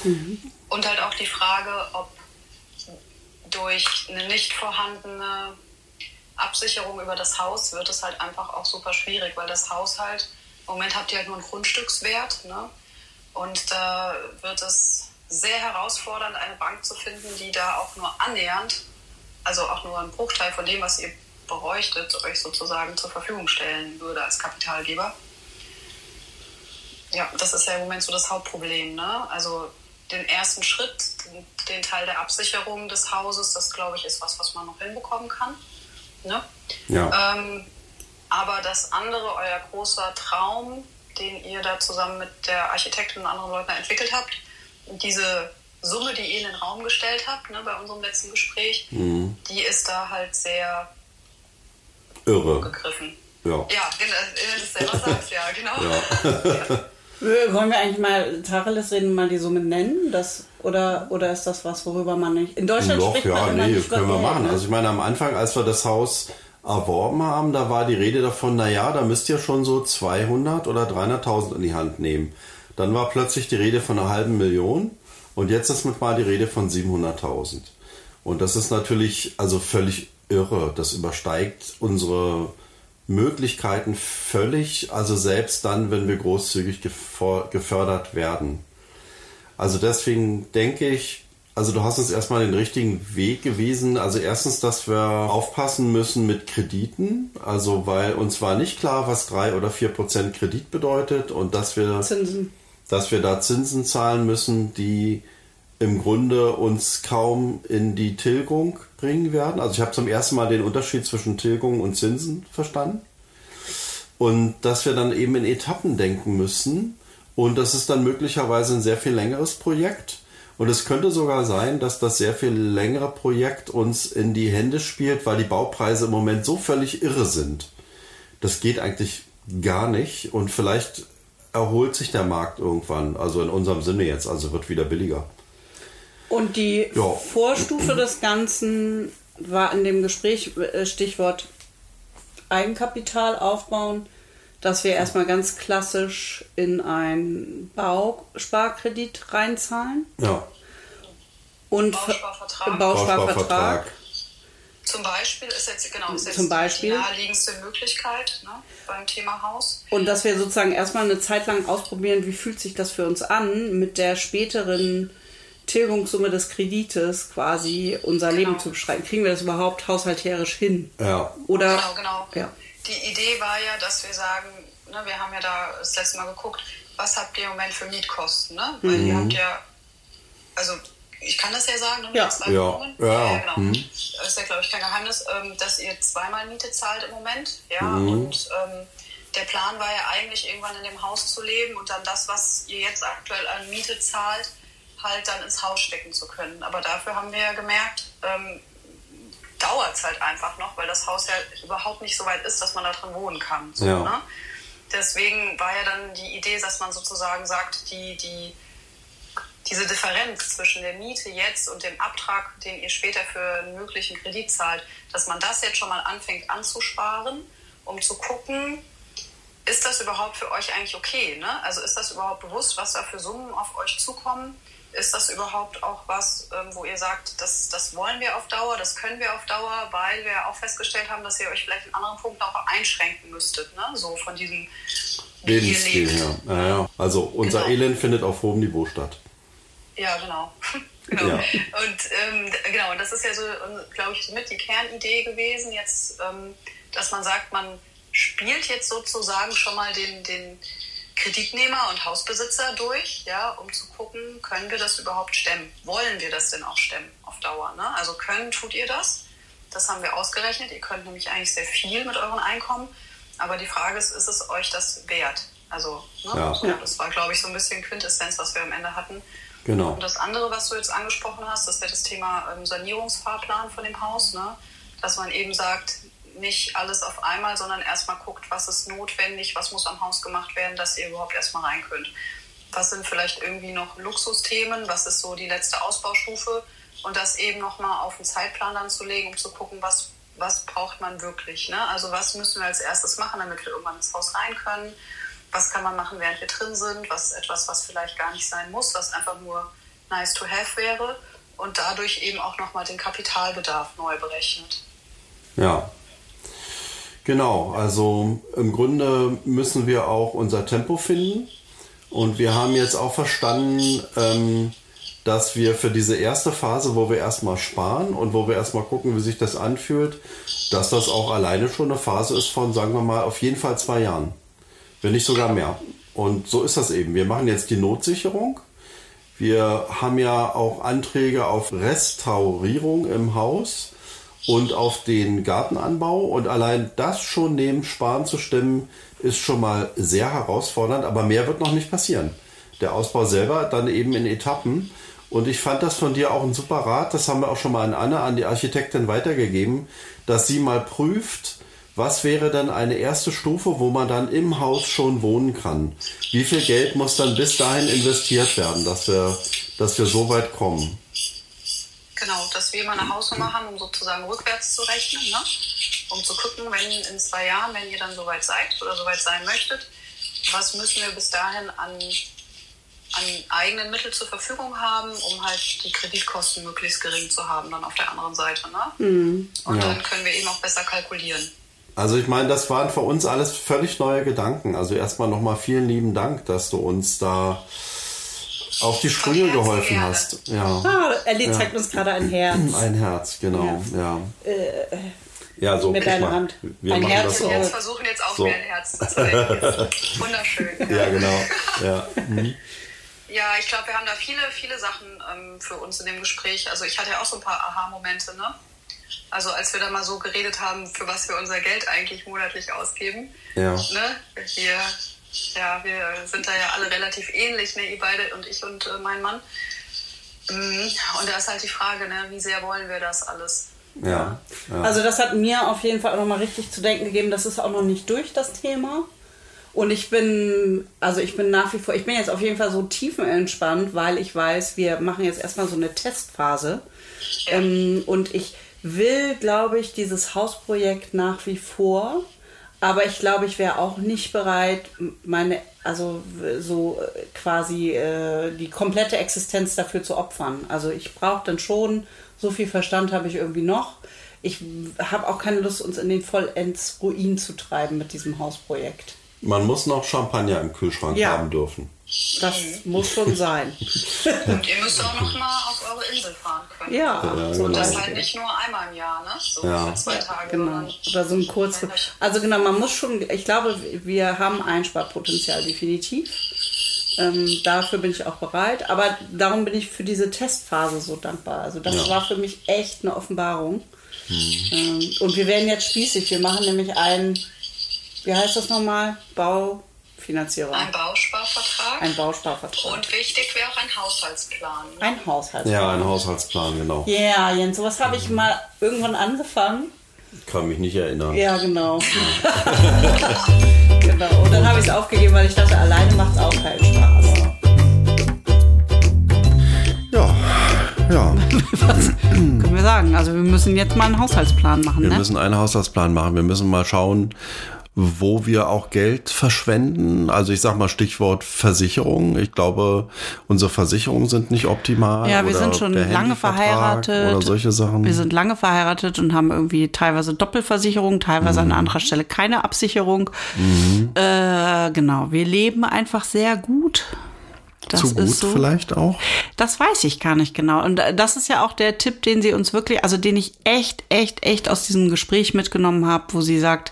Mhm. Und halt auch die Frage, ob durch eine nicht vorhandene Absicherung über das Haus wird es halt einfach auch super schwierig, weil das Haus halt, im Moment habt ihr halt nur einen Grundstückswert, ne? Und da wird es sehr herausfordernd, eine Bank zu finden, die da auch nur annähernd, also auch nur einen Bruchteil von dem, was ihr bräuchtet, euch sozusagen zur Verfügung stellen würde als Kapitalgeber. Ja, das ist ja im Moment so das Hauptproblem. Ne? Also den ersten Schritt, den Teil der Absicherung des Hauses, das glaube ich ist was, was man noch hinbekommen kann. Ne? Ja. Ähm, aber das andere, euer großer Traum, den ihr da zusammen mit der Architektin und anderen Leuten entwickelt habt, diese Summe, die ihr in den Raum gestellt habt, ne, bei unserem letzten Gespräch, mhm. die ist da halt sehr irre gegriffen. Ja, ja wenn du das selber sagst, ja, genau. Ja. ja. Wollen wir eigentlich mal Tacheles reden, mal die Summe nennen? Das, oder, oder ist das was, worüber man nicht. In Deutschland Doch, spricht ja, man nee, nicht können wir machen. Ne? Also ich meine, am Anfang, als wir das Haus erworben haben, da war die Rede davon, naja, da müsst ihr schon so 200 oder 300.000 in die Hand nehmen. Dann war plötzlich die Rede von einer halben Million und jetzt ist mit mal die Rede von 700.000. Und das ist natürlich also völlig irre. Das übersteigt unsere Möglichkeiten völlig, also selbst dann, wenn wir großzügig gefördert werden. Also deswegen denke ich, also du hast uns erstmal den richtigen Weg gewiesen. Also erstens, dass wir aufpassen müssen mit Krediten. Also weil uns war nicht klar, was drei oder vier Prozent Kredit bedeutet und dass wir Zinsen dass wir da Zinsen zahlen müssen, die im Grunde uns kaum in die Tilgung bringen werden. Also ich habe zum ersten Mal den Unterschied zwischen Tilgung und Zinsen verstanden. Und dass wir dann eben in Etappen denken müssen. Und das ist dann möglicherweise ein sehr viel längeres Projekt. Und es könnte sogar sein, dass das sehr viel längere Projekt uns in die Hände spielt, weil die Baupreise im Moment so völlig irre sind. Das geht eigentlich gar nicht. Und vielleicht erholt sich der Markt irgendwann. Also in unserem Sinne jetzt, also wird wieder billiger. Und die ja. Vorstufe des Ganzen war in dem Gespräch äh, Stichwort Eigenkapital aufbauen, dass wir erstmal ganz klassisch in einen Bausparkredit reinzahlen. Ja. Und Bausparvertrag. Bausparvertrag. Bausparvertrag. Zum Beispiel ist jetzt, genau, ist jetzt Zum Beispiel. die naheliegendste Möglichkeit ne, beim Thema Haus. Und dass wir sozusagen erstmal eine Zeit lang ausprobieren, wie fühlt sich das für uns an, mit der späteren Tilgungssumme des Kredites quasi unser genau. Leben zu beschreiben. Kriegen wir das überhaupt haushalterisch hin? Ja. Oder, genau, genau. Ja. Die Idee war ja, dass wir sagen, ne, wir haben ja da das letzte Mal geguckt, was habt ihr im Moment für Mietkosten? Ne? Weil mhm. ihr habt ja, also ich kann das ja sagen, ne, ja. zwei ja. Ja, ja, genau. Mhm. Das ist ja, glaube ich, kein Geheimnis, ähm, dass ihr zweimal Miete zahlt im Moment. Ja, mhm. und ähm, der Plan war ja eigentlich, irgendwann in dem Haus zu leben und dann das, was ihr jetzt aktuell an Miete zahlt, halt dann ins Haus stecken zu können. Aber dafür haben wir ja gemerkt, ähm, dauert es halt einfach noch, weil das Haus ja überhaupt nicht so weit ist, dass man da drin wohnen kann. So, Ja. ne? Deswegen war ja dann die Idee, dass man sozusagen sagt, die, die, diese Differenz zwischen der Miete jetzt und dem Abtrag, den ihr später für einen möglichen Kredit zahlt, dass man das jetzt schon mal anfängt anzusparen, um zu gucken, ist das überhaupt für euch eigentlich okay? Ne? Also ist das überhaupt bewusst, was da für Summen auf euch zukommen? Ist das überhaupt auch was, ähm, wo ihr sagt, das, das wollen wir auf Dauer, das können wir auf Dauer, weil wir auch festgestellt haben, dass ihr euch vielleicht in anderen Punkten auch einschränken müsstet, ne? so von diesem Lebensstil. Ja, ja. Also unser Genau. Elend findet auf hohem Niveau statt. Ja, genau. genau. Ja. Und ähm, genau, und das ist ja so, glaube ich, mit die Kernidee gewesen, jetzt, ähm, dass man sagt, man spielt jetzt sozusagen schon mal den, den Kreditnehmer und Hausbesitzer durch, ja, um zu gucken, können wir das überhaupt stemmen? Wollen wir das denn auch stemmen auf Dauer? Ne? Also können tut ihr das? Das haben wir ausgerechnet. Ihr könnt nämlich eigentlich sehr viel mit euren Einkommen. Aber die Frage ist, ist es euch das wert? Also, ne? Ja. so, das war, glaube ich, so ein bisschen Quintessenz, was wir am Ende hatten. Genau. Und das andere, was du jetzt angesprochen hast, das wäre das Thema ähm, Sanierungsfahrplan von dem Haus, ne? dass man eben sagt, nicht alles auf einmal, sondern erstmal guckt, was ist notwendig, was muss am Haus gemacht werden, dass ihr überhaupt erstmal rein könnt. Was sind vielleicht irgendwie noch Luxusthemen, was ist so die letzte Ausbaustufe und das eben nochmal auf den Zeitplan dann zu legen, um zu gucken, was, was braucht man wirklich. Ne? Also was müssen wir als erstes machen, damit wir irgendwann ins Haus rein können was kann man machen, während wir drin sind, was etwas, was vielleicht gar nicht sein muss, was einfach nur nice to have wäre und dadurch eben auch nochmal den Kapitalbedarf neu berechnet. Ja. Genau, also im Grunde müssen wir auch unser Tempo finden. Und wir haben jetzt auch verstanden, ähm, dass wir für diese erste Phase, wo wir erstmal sparen und wo wir erstmal gucken, wie sich das anfühlt, dass das auch alleine schon eine Phase ist von, sagen wir mal, auf jeden Fall zwei Jahren. Wenn nicht sogar mehr. Und so ist das eben. Wir machen jetzt die Notsicherung. Wir haben ja auch Anträge auf Restaurierung im Haus und auf den Gartenanbau. Und allein das schon neben Sparen zu stemmen, ist schon mal sehr herausfordernd. Aber mehr wird noch nicht passieren. Der Ausbau selber dann eben in Etappen. Und ich fand das von dir auch ein super Rat. Das haben wir auch schon mal an Anne, an die Architektin weitergegeben, dass sie mal prüft, was wäre dann eine erste Stufe, wo man dann im Haus schon wohnen kann? Wie viel Geld muss dann bis dahin investiert werden, dass wir, dass wir so weit kommen? Genau, dass wir mal eine Hausnummer haben, um sozusagen rückwärts zu rechnen, ne? um zu gucken, wenn in zwei Jahren, wenn ihr dann soweit seid oder soweit sein möchtet, was müssen wir bis dahin an, an eigenen Mitteln zur Verfügung haben, um halt die Kreditkosten möglichst gering zu haben dann auf der anderen Seite. Ne? Und Ja. dann können wir eben auch besser kalkulieren. Also ich meine, das waren für uns alles völlig neue Gedanken. Also erstmal nochmal vielen lieben Dank, dass du uns da auf die Sprünge geholfen hast. Ja. Ah, Ellie zeigt uns gerade ein Herz. Ein Herz, genau. Ja. Ja, so mit deiner. Hand. Wir Ein machen Herz das auch. Jetzt versuchen jetzt auch So. mehr ein Herz zu zeigen. Wunderschön. Ja, genau. Ja. Mhm. Ja, ich glaube, wir haben da viele, viele Sachen ähm, für uns in dem Gespräch. Also ich hatte ja auch so ein paar Aha-Momente, ne? Also als wir da mal so geredet haben, für was wir unser Geld eigentlich monatlich ausgeben. Ja. Ne? Wir, ja, wir sind da ja alle relativ ähnlich, ne? Ihr beide und ich und äh, mein Mann. Mm, Und da ist halt die Frage, ne? wie sehr wollen wir das alles? Ja. ja. Also das hat mir auf jeden Fall auch nochmal richtig zu denken gegeben. Das ist auch noch nicht durch, das Thema. Und ich bin, also ich bin nach wie vor, ich bin jetzt auf jeden Fall so tiefenentspannt, weil ich weiß, wir machen jetzt erstmal so eine Testphase. Ja. Ähm, und ich will, glaube ich, dieses Hausprojekt nach wie vor. Aber ich glaube, ich wäre auch nicht bereit, meine, also so äh, quasi äh, die komplette Existenz dafür zu opfern. Also ich brauche dann schon, so viel Verstand habe ich irgendwie noch. Ich habe auch keine Lust, uns in den vollends Ruin zu treiben mit diesem Hausprojekt. Man muss noch Champagner im Kühlschrank Ja. haben dürfen. Das muss schon sein. Und ihr müsst auch noch mal auf eure Insel fahren können. Ja, Ja, zum Und das genau. halt nicht nur einmal im Jahr, ne? So Ja. für zwei Tage. Genau. Oder so ein kurz. Also genau, man muss schon, ich glaube, wir haben Einsparpotenzial definitiv. Ähm, dafür bin ich auch bereit. Aber darum bin ich für diese Testphase so dankbar. Also das Ja. war für mich echt eine Offenbarung. Ähm, und wir werden jetzt spießig. Wir machen nämlich einen, wie heißt das nochmal? Baufinanzierung. Ein Bausparvertrag. Ein Bausparvertrag. Und wichtig wäre auch ein Haushaltsplan. ne? Ein Haushalt. Ja, ein Haushaltsplan, genau. Ja, Jens, sowas habe ich mal irgendwann angefangen. Kann mich nicht erinnern. Ja, genau. genau. Und dann habe ich es aufgegeben, weil ich dachte, alleine macht es auch keinen Spaß. Ja, ja. Was können wir sagen? Also wir müssen jetzt mal einen Haushaltsplan machen, Wir ne? müssen einen Haushaltsplan machen. Wir müssen mal schauen, wo wir auch Geld verschwenden. Also ich sag mal Stichwort Versicherung. Ich glaube, unsere Versicherungen sind nicht optimal. Ja, wir sind schon lange verheiratet. Oder solche Sachen. Wir sind lange verheiratet und haben irgendwie teilweise Doppelversicherung, teilweise Mhm. an anderer Stelle keine Absicherung. Äh, genau, wir leben einfach sehr gut. Das Zu gut ist so. vielleicht auch. Das weiß ich gar nicht genau. Und das ist ja auch der Tipp, den sie uns wirklich, also den ich echt, echt, echt aus diesem Gespräch mitgenommen habe, wo sie sagt,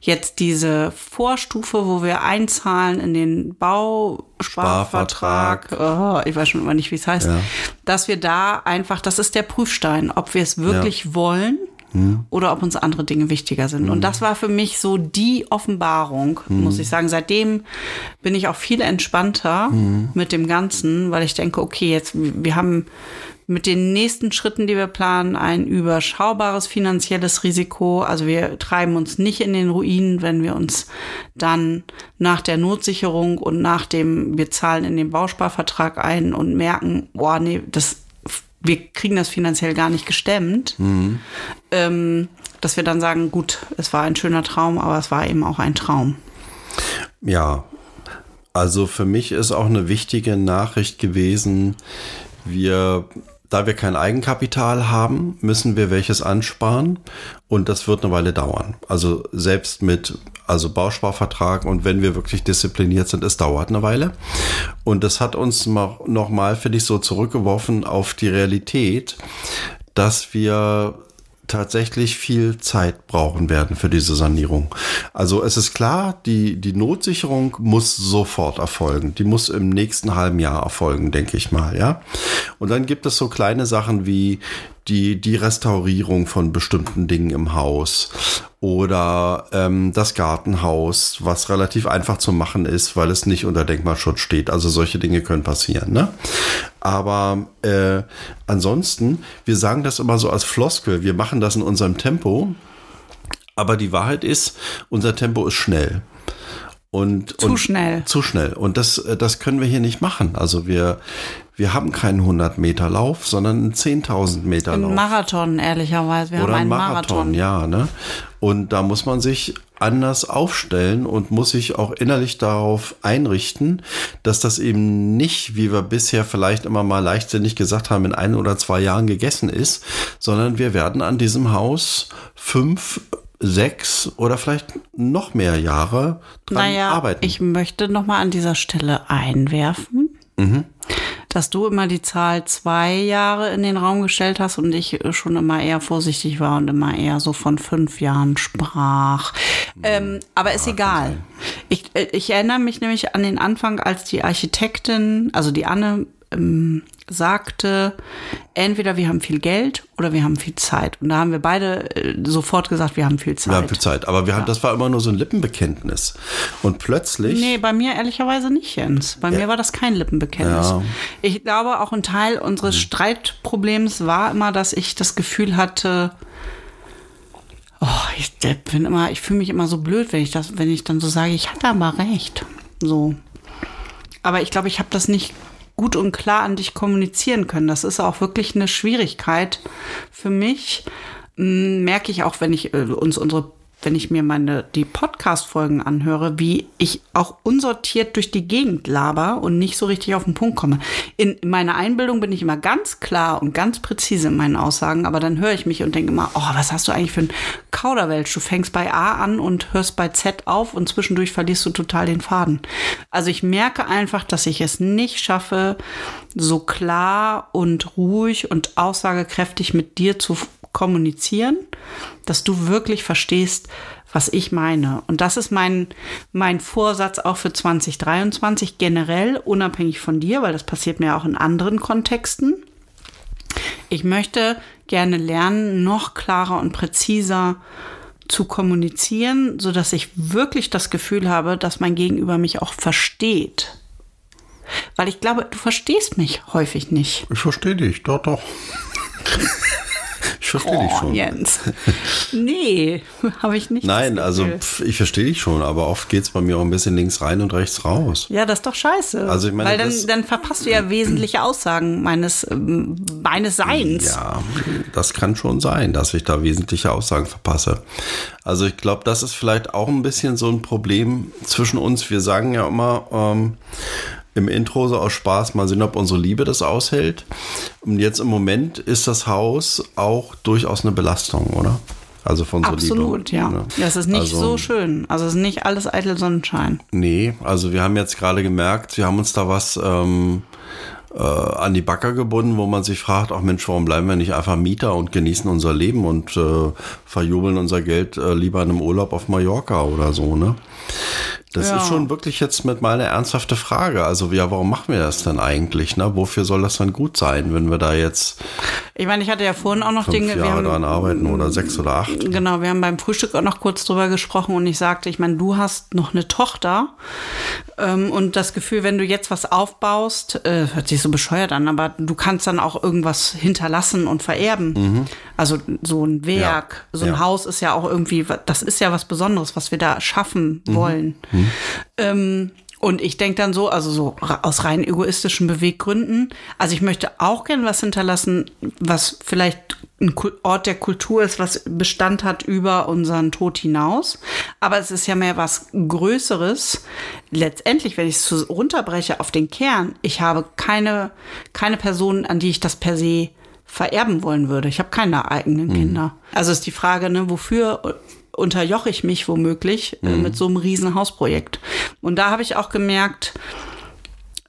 jetzt diese Vorstufe, wo wir einzahlen in den Bausparvertrag, oh, ich weiß schon immer nicht, wie es heißt, Ja. dass wir da einfach, das ist der Prüfstein, ob wir es wirklich wollen oder ob uns andere Dinge wichtiger sind. Und das war für mich so die Offenbarung, muss ich sagen. Seitdem bin ich auch viel entspannter mit dem Ganzen, weil ich denke, okay, jetzt, wir haben mit den nächsten Schritten, die wir planen, ein überschaubares finanzielles Risiko. Also wir treiben uns nicht in den Ruin, wenn wir uns dann nach der Notsicherung und nach dem, wir zahlen in den Bausparvertrag ein und merken, boah, nee, das wir kriegen das finanziell gar nicht gestemmt, ähm, dass wir dann sagen, gut, es war ein schöner Traum, aber es war eben auch ein Traum. Ja, also für mich ist auch eine wichtige Nachricht gewesen, wir, da wir kein Eigenkapital haben, müssen wir welches ansparen und das wird eine Weile dauern. Also selbst mit also Bausparvertrag und wenn wir wirklich diszipliniert sind, es dauert eine Weile. Und das hat uns nochmal, finde ich, so zurückgeworfen auf die Realität, dass wir tatsächlich viel Zeit brauchen werden für diese Sanierung. Also es ist klar, die, die Notsicherung muss sofort erfolgen. Die muss im nächsten halben Jahr erfolgen, denke ich mal, ja. Und dann gibt es so kleine Sachen wie die, die Restaurierung von bestimmten Dingen im Haus oder ähm, das Gartenhaus, was relativ einfach zu machen ist, weil es nicht unter Denkmalschutz steht. Also solche Dinge können passieren. Ne? Aber äh, ansonsten, wir sagen das immer so als Floskel, wir machen das in unserem Tempo. Aber die Wahrheit ist, unser Tempo ist schnell. Und, Zu und schnell. Zu schnell. Und das, das können wir hier nicht machen. Also wir, wir haben keinen 100 Meter Lauf, sondern einen 10.000 Meter Lauf. Ein Marathon, ehrlicherweise. Wir Oder haben ein einen Marathon, Marathon. ja. Ne? Und da muss man sich anders aufstellen und muss sich auch innerlich darauf einrichten, dass das eben nicht, wie wir bisher vielleicht immer mal leichtsinnig gesagt haben, in ein oder zwei Jahren gegessen ist, sondern wir werden an diesem Haus fünf, sechs oder vielleicht noch mehr Jahre dran Naja, arbeiten. ich möchte noch mal an dieser Stelle einwerfen, Mhm. Dass du immer die Zahl zwei Jahre in den Raum gestellt hast und ich schon immer eher vorsichtig war und immer eher so von fünf Jahren sprach. Ähm, aber ist egal. Ich, äh, ich erinnere mich nämlich an den Anfang, als die Architektin, also die Anne, ähm, sagte, entweder wir haben viel Geld oder wir haben viel Zeit. Und da haben wir beide äh, sofort gesagt, wir haben viel Zeit. wir haben viel Zeit. Aber wir haben, das war immer nur so ein Lippenbekenntnis. Und plötzlich. Nee, bei mir ehrlicherweise nicht, Jens. Bei mir war das kein Lippenbekenntnis. Ja. Ich glaube, auch ein Teil unseres Streitproblems war immer, dass ich das Gefühl hatte, oh, ich bin immer, ich fühle mich immer so blöd, wenn ich das, wenn ich dann so sage, ich hatte aber recht. So. Aber ich glaube, ich habe das nicht gut und klar an dich kommunizieren können. Das ist auch wirklich eine Schwierigkeit für mich. M, Merke ich auch, wenn ich äh, uns unsere wenn ich mir meine die Podcast-Folgen anhöre, wie ich auch unsortiert durch die Gegend laber und nicht so richtig auf den Punkt komme. In, in meiner Einbildung bin ich immer ganz klar und ganz präzise in meinen Aussagen, aber dann höre ich mich und denke immer, oh, was hast du eigentlich für ein Kauderwelsch? Du fängst bei A an und hörst bei Z auf und zwischendurch verlierst du total den Faden. Also ich merke einfach, dass ich es nicht schaffe, so klar und ruhig und aussagekräftig mit dir zu kommunizieren, dass du wirklich verstehst, was ich meine. Und das ist mein, mein Vorsatz auch für 2023 generell, unabhängig von dir, weil das passiert mir auch in anderen Kontexten. Ich möchte gerne lernen, noch klarer und präziser zu kommunizieren, so dass ich wirklich das Gefühl habe, dass mein Gegenüber mich auch versteht. weil ich glaube, du verstehst mich häufig nicht. Ich verstehe dich, doch, doch. Verstehe dich Oh, schon. Jens. Nee, habe ich nicht. Nein, also pf, ich verstehe dich schon, aber oft geht es bei mir auch ein bisschen links rein und rechts raus. Ja, das ist doch scheiße. Also ich meine, Weil dann, dann verpasst du ja wesentliche Aussagen meines, ähm, meines Seins. Ja, das kann schon sein, dass ich da wesentliche Aussagen verpasse. Also ich glaube, das ist vielleicht auch ein bisschen so ein Problem zwischen uns. Wir sagen ja immer ähm, im Intro so aus Spaß, mal sehen, ob unsere Liebe das aushält. Und jetzt im Moment ist das Haus auch durchaus eine Belastung, oder? Also von unserer Absolut, Liebe. ja. ne? Das ist nicht Also- so schön. Also es ist nicht alles eitel Sonnenschein. Nee, also wir haben jetzt gerade gemerkt, wir haben uns da was ähm, äh, an die Backer gebunden, wo man sich fragt, ach Mensch, warum bleiben wir nicht einfach Mieter und genießen unser Leben und äh, verjubeln unser Geld äh, lieber in einem Urlaub auf Mallorca oder so, ne? Das Ja. ist schon wirklich jetzt mit mal eine ernsthafte Frage. Also ja, warum machen wir das denn eigentlich? Ne? Wofür soll das dann gut sein, wenn wir da jetzt Ich meine, ich hatte ja vorhin auch noch fünf Dinge. wir Jahre haben, dran arbeiten oder sechs oder acht? Genau, wir haben beim Frühstück auch noch kurz drüber gesprochen und ich sagte, ich meine, du hast noch eine Tochter ähm, und das Gefühl, wenn du jetzt was aufbaust, äh, hört sich so bescheuert an, aber du kannst dann auch irgendwas hinterlassen und vererben. Also so ein Werk, Ja, so ein ja. Haus ist ja auch irgendwie, das ist ja was Besonderes, was wir da schaffen wollen. Ähm, und ich denke dann so, also so aus rein egoistischen Beweggründen, also ich möchte auch gern was hinterlassen, was vielleicht ein Ort der Kultur ist, was Bestand hat über unseren Tod hinaus. Aber es ist ja mehr was Größeres. Letztendlich, wenn ich es so runterbreche auf den Kern, ich habe keine, keine Person, an die ich das per se vererben wollen würde. Ich habe keine eigenen Kinder. Also ist die Frage, ne, wofür unterjoche ich mich womöglich äh, mit so einem riesen Hausprojekt. Und da habe ich auch gemerkt,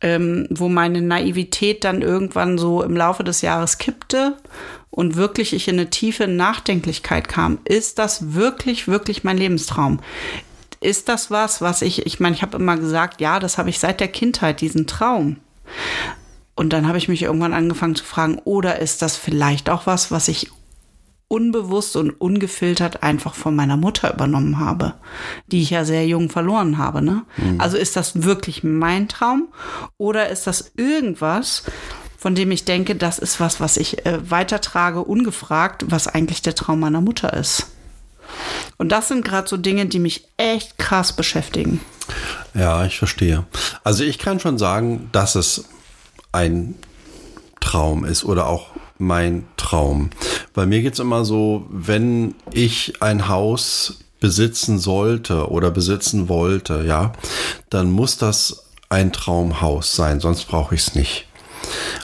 ähm, wo meine Naivität dann irgendwann so im Laufe des Jahres kippte und wirklich ich in eine tiefe Nachdenklichkeit kam. Ist das wirklich, wirklich mein Lebenstraum? Ist das was, was ich, ich meine, ich habe immer gesagt, ja, das habe ich seit der Kindheit, diesen Traum. Und dann habe ich mich irgendwann angefangen zu fragen, oder ist das vielleicht auch was, was ich unbewusst und ungefiltert einfach von meiner Mutter übernommen habe, die ich ja sehr jung verloren habe. Ne? Also ist das wirklich mein Traum oder ist das irgendwas, von dem ich denke, das ist was, was ich äh, weitertrage, ungefragt, was eigentlich der Traum meiner Mutter ist? Und das sind gerade so Dinge, die mich echt krass beschäftigen. Ja, ich verstehe. Also ich kann schon sagen, dass es ein Traum ist oder auch mein Traum. Bei mir geht's immer so, wenn ich ein Haus besitzen sollte oder besitzen wollte, ja, dann muss das ein Traumhaus sein, sonst brauche ich es nicht.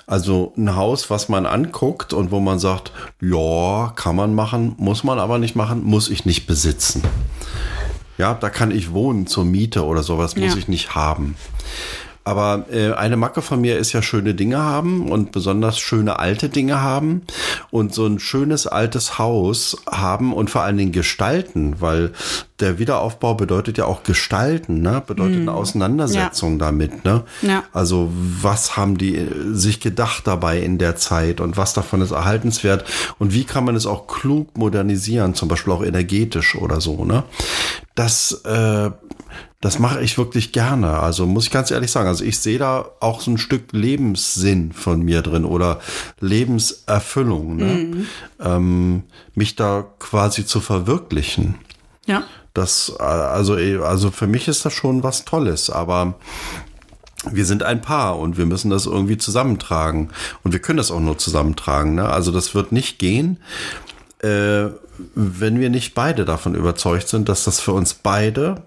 Also ein Haus, was man anguckt und wo man sagt, ja, kann man machen, muss man aber nicht machen, muss ich nicht besitzen. Ja, da kann ich wohnen zur Miete oder sowas, muss Ja. ich nicht haben. Aber äh, eine Macke von mir ist ja schöne Dinge haben und besonders schöne alte Dinge haben und so ein schönes altes Haus haben und vor allen Dingen gestalten, weil der Wiederaufbau bedeutet ja auch gestalten, ne? bedeutet eine Auseinandersetzung damit. Ne? Ja. Also was haben die äh, sich gedacht dabei in der Zeit und was davon ist erhaltenswert und wie kann man es auch klug modernisieren, zum Beispiel auch energetisch oder so. Ne? Das äh, das mache ich wirklich gerne. Also muss ich ganz ehrlich sagen. Also ich sehe da auch so ein Stück Lebenssinn von mir drin oder Lebenserfüllung. Ne? Ähm, mich da quasi zu verwirklichen. Ja. Das, also, also für mich ist das schon was Tolles, aber wir sind ein Paar und wir müssen das irgendwie zusammentragen. Und wir können das auch nur zusammentragen. Ne? Also das wird nicht gehen, äh, wenn wir nicht beide davon überzeugt sind, dass das für uns beide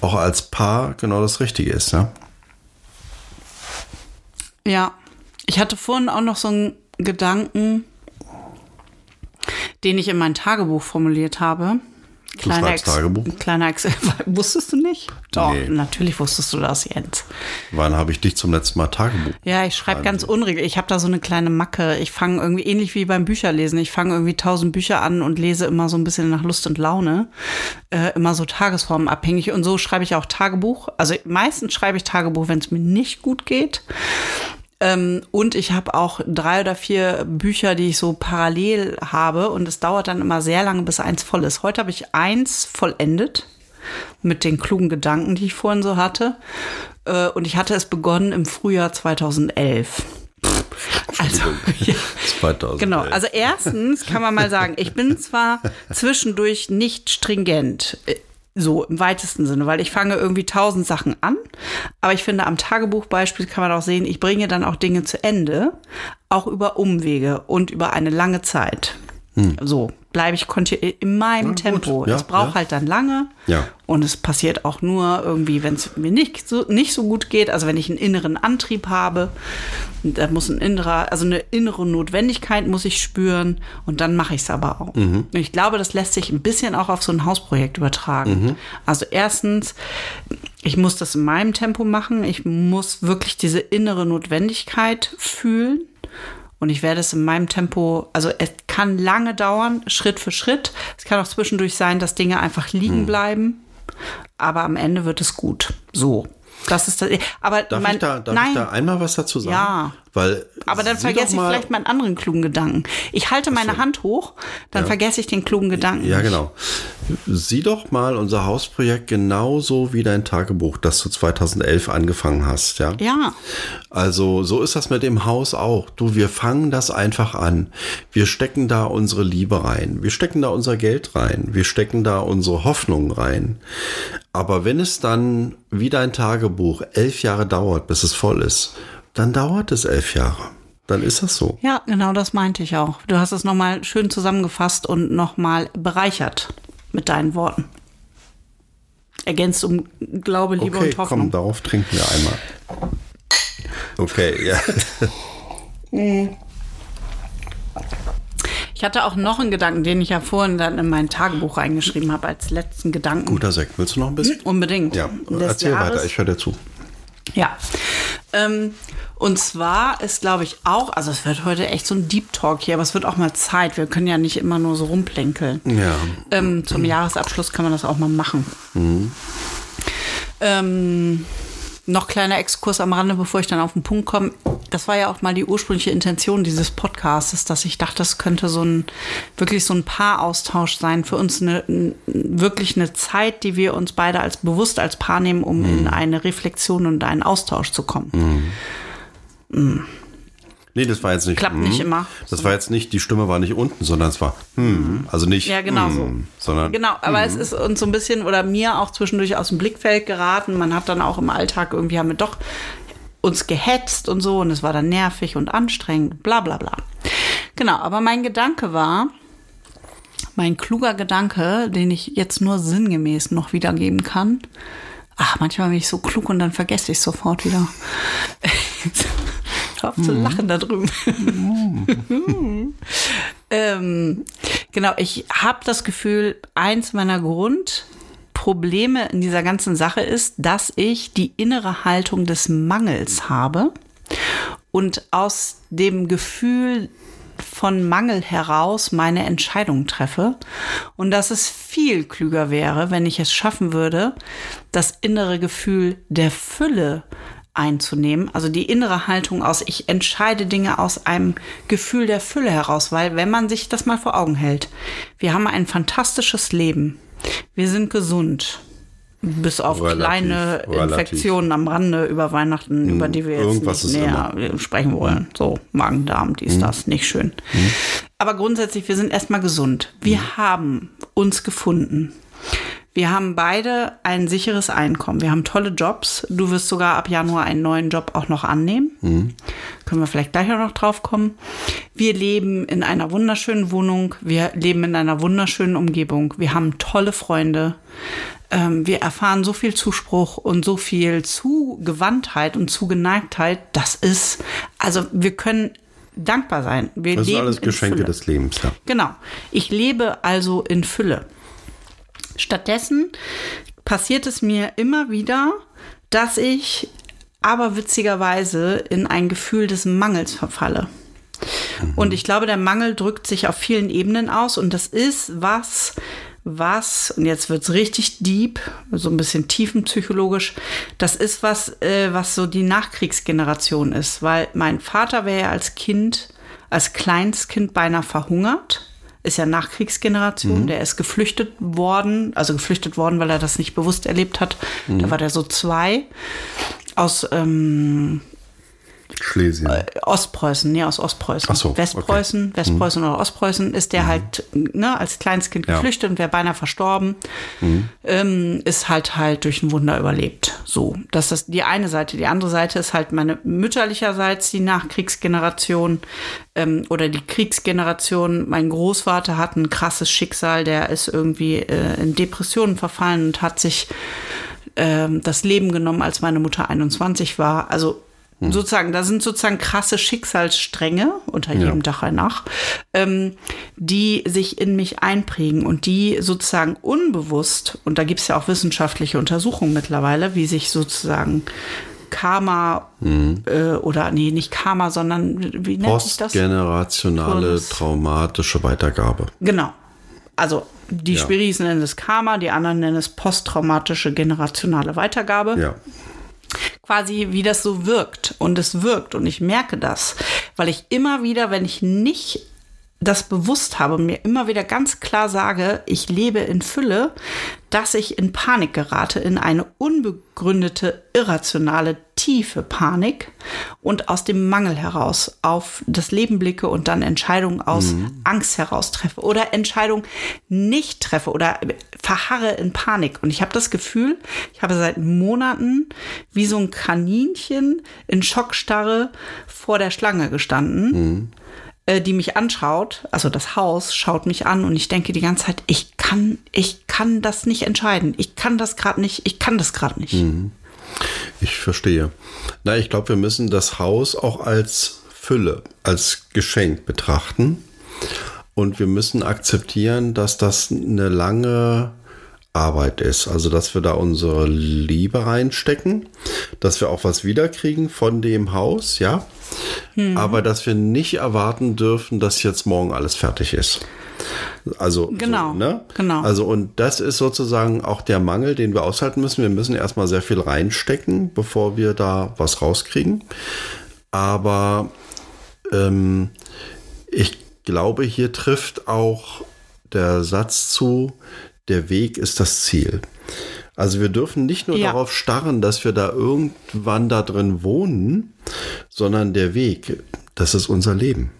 auch als Paar genau das Richtige ist. Ne? Ja, ich hatte vorhin auch noch so einen Gedanken, den ich in mein Tagebuch formuliert habe. Schreibst Tagebuch? Kleiner Ex Wusstest du nicht? Doch, Nee. natürlich wusstest du das, Jens. Wann habe ich dich zum letzten Mal Tagebuch? Ja, ich schreibe ganz unregelmäßig. Ich habe da so eine kleine Macke. Ich fange irgendwie ähnlich wie beim Bücherlesen. Ich fange irgendwie tausend Bücher an und lese immer so ein bisschen nach Lust und Laune. Äh, immer so tagesformenabhängig. Und so schreibe ich auch Tagebuch. Also meistens schreibe ich Tagebuch, wenn es mir nicht gut geht. Ähm, und ich habe auch drei oder vier Bücher, die ich so parallel habe. Und es dauert dann immer sehr lange, bis eins voll ist. Heute habe ich eins vollendet. mit den klugen Gedanken, die ich vorhin so hatte. Äh, und ich hatte es begonnen im Frühjahr 2011. Also, ja, 2011. genau. Also erstens kann man mal sagen, ich bin zwar zwischendurch nicht stringent, äh, so im weitesten Sinne, weil ich fange irgendwie tausend Sachen an, aber ich finde, am Tagebuchbeispiel kann man auch sehen, ich bringe dann auch Dinge zu Ende, auch über Umwege und über eine lange Zeit. So bleibe ich in meinem Hm. gut. Tempo. Ja, es braucht ja. halt dann lange. Ja. Und es passiert auch nur irgendwie, wenn es mir nicht so, nicht so gut geht. Also wenn ich einen inneren Antrieb habe, da muss ein innerer, also eine innere Notwendigkeit muss ich spüren und dann mache ich es aber auch. Und ich glaube, das lässt sich ein bisschen auch auf so ein Hausprojekt übertragen. Also erstens, ich muss das in meinem Tempo machen. Ich muss wirklich diese innere Notwendigkeit fühlen. Und ich werde es in meinem Tempo, also es kann lange dauern, Schritt für Schritt. Es kann auch zwischendurch sein, dass Dinge einfach liegen bleiben. Aber am Ende wird es gut. So. Das ist das. Aber Darf, mein, ich, da, darf nein, ich da einmal was dazu sagen? Ja. Weil aber dann vergesse ich vielleicht meinen anderen klugen Gedanken. Ich halte meine Hand hoch, dann vergesse ich den klugen Gedanken. Ja, genau. Sieh doch mal unser Hausprojekt genauso wie dein Tagebuch, das du 2011 angefangen hast, ja? Ja, Also so ist das mit dem Haus auch. Du, wir fangen das einfach an. Wir stecken da unsere Liebe rein. Wir stecken da unser Geld rein. Wir stecken da unsere Hoffnung rein. Aber wenn es dann wie dein Tagebuch elf Jahre dauert, bis es voll ist, dann dauert es elf Jahre. Dann ist das so. ja, genau das meinte ich auch. Du hast es nochmal schön zusammengefasst und nochmal bereichert mit deinen Worten. Ergänzt um Glaube, Liebe okay, und Hoffnung. komm, darauf trinken wir einmal. Okay, ja. Ich hatte auch noch einen Gedanken, den ich ja vorhin dann in mein Tagebuch reingeschrieben habe als letzten Gedanken. Guter Sekt. Willst du noch ein bisschen? Unbedingt. Ja, erzähl Jahres. weiter, ich höre dir zu. Ja. Ähm, und zwar ist, glaube ich, auch, also es wird heute echt so ein Deep Talk hier, aber es wird auch mal Zeit. Wir können ja nicht immer nur so rumplänkeln. Ja. Ähm, zum Jahresabschluss kann man das auch mal machen. Ähm, noch kleiner Exkurs am Rande, bevor ich dann auf den Punkt komme. Das war ja auch mal die ursprüngliche Intention dieses Podcasts, dass ich dachte, das könnte so ein wirklich so ein Paaraustausch sein für uns eine wirklich eine Zeit, die wir uns beide als bewusst als Paar nehmen, um in eine Reflexion und einen Austausch zu kommen. Nee, das war jetzt nicht. Klappt hm. nicht immer. Das war jetzt nicht, die Stimme war nicht unten, sondern es war hm. Also nicht. Ja, genau so. hm, Sondern. Genau, aber es ist uns so ein bisschen oder mir auch zwischendurch aus dem Blickfeld geraten. Man hat dann auch im Alltag irgendwie haben wir doch uns gehetzt und so und es war dann nervig und anstrengend, bla bla bla. Genau, aber mein Gedanke war, mein kluger Gedanke, den ich jetzt nur sinngemäß noch wiedergeben kann. Ach, manchmal bin ich so klug und dann vergesse ich sofort wieder. Auf zu lachen da drüben. ähm, genau, ich habe das Gefühl, eins meiner Grundprobleme in dieser ganzen Sache ist, dass ich die innere Haltung des Mangels habe und aus dem Gefühl von Mangel heraus meine Entscheidung treffe und dass es viel klüger wäre, wenn ich es schaffen würde, das innere Gefühl der Fülle einzunehmen, also die innere Haltung aus, ich entscheide Dinge aus einem Gefühl der Fülle heraus, weil wenn man sich das mal vor Augen hält, wir haben ein fantastisches Leben, wir sind gesund, bis auf Relativ, kleine relativ. Infektionen am Rande über Weihnachten, über die wir jetzt irgendwas nicht näher sprechen wollen. So, Magen-Darm, dies, das, nicht schön. Aber grundsätzlich, wir sind erstmal gesund. Wir haben uns gefunden. Wir haben beide ein sicheres Einkommen. Wir haben tolle Jobs. Du wirst sogar ab Januar einen neuen Job auch noch annehmen. Können wir vielleicht gleich auch noch drauf kommen. Wir leben in einer wunderschönen Wohnung. Wir leben in einer wunderschönen Umgebung. Wir haben tolle Freunde. Ähm, wir erfahren so viel Zuspruch und so viel Zugewandtheit und Zugeneigtheit. Das ist, also wir können dankbar sein. Wir Das sind alles Geschenke des Lebens, ja. Genau. Ich lebe also in Fülle. Stattdessen passiert es mir immer wieder, dass ich aber witzigerweise in ein Gefühl des Mangels verfalle. Und ich glaube, der Mangel drückt sich auf vielen Ebenen aus. Und das ist was, was, und jetzt wird's richtig deep, so ein bisschen tiefenpsychologisch, das ist was, äh, was so die Nachkriegsgeneration ist, weil mein Vater wäre ja als Kind, als Kleinstkind beinahe verhungert ist ja Nachkriegsgeneration, Mhm. der ist geflüchtet worden, also geflüchtet worden, weil er das nicht bewusst erlebt hat. Mhm. Da war der so zwei aus ähm, Schlesien. Ostpreußen, nee, aus Ostpreußen. Ach so, okay. Westpreußen, Westpreußen oder Ostpreußen ist der halt ne, als Kleinstkind Ja. geflüchtet und wäre beinahe verstorben. Ähm, ist halt halt durch ein Wunder überlebt. So, das ist die eine Seite. Die andere Seite ist halt meine mütterlicherseits die Nachkriegsgeneration ähm, oder die Kriegsgeneration. Mein Großvater hat ein krasses Schicksal, der ist irgendwie äh, in Depressionen verfallen und hat sich ähm, das Leben genommen, als meine Mutter 21 war. Also sozusagen, da sind sozusagen krasse Schicksalsstränge unter jedem Dach ein Dach, ähm, die sich in mich einprägen und die sozusagen unbewusst, und da gibt es ja auch wissenschaftliche Untersuchungen mittlerweile, wie sich sozusagen Karma äh, oder nee, nicht Karma, sondern wie nennt sich das? Postgenerationale traumatische Weitergabe. Genau. Also die Ja. Spiris nennen es Karma, die anderen nennen es posttraumatische generationale Weitergabe. Ja. Quasi, wie das so wirkt. Und es wirkt. Und ich merke das, weil ich immer wieder, wenn ich nicht das bewusst habe, mir immer wieder ganz klar sage, ich lebe in Fülle, dass ich in Panik gerate, in eine unbegründete, irrationale, tiefe Panik und aus dem Mangel heraus auf das Leben blicke und dann Entscheidungen aus Angst heraus treffe oder Entscheidungen nicht treffe oder verharre in Panik. Und ich habe das Gefühl, ich habe seit Monaten wie so ein Kaninchen in Schockstarre vor der Schlange gestanden äh, die mich anschaut, also das Haus schaut mich an und ich denke die ganze Zeit, ich kann, ich kann das nicht entscheiden. Ich kann das gerade nicht, ich kann das gerade nicht. Ich verstehe. Na, ich glaube, wir müssen das Haus auch als Fülle, als Geschenk betrachten. Und wir müssen akzeptieren, dass das eine lange Arbeit ist. Also, dass wir da unsere Liebe reinstecken, dass wir auch was wiederkriegen von dem Haus, ja. Aber dass wir nicht erwarten dürfen, dass jetzt morgen alles fertig ist. Also, Genau, so, ne? genau. Also, und das ist sozusagen auch der Mangel, den wir aushalten müssen. Wir müssen erstmal sehr viel reinstecken, bevor wir da was rauskriegen. Aber ähm, ich glaube, hier trifft auch der Satz zu, der Weg ist das Ziel. Also wir dürfen nicht nur Ja. darauf starren, dass wir da irgendwann da drin wohnen, sondern der Weg, das ist unser Leben.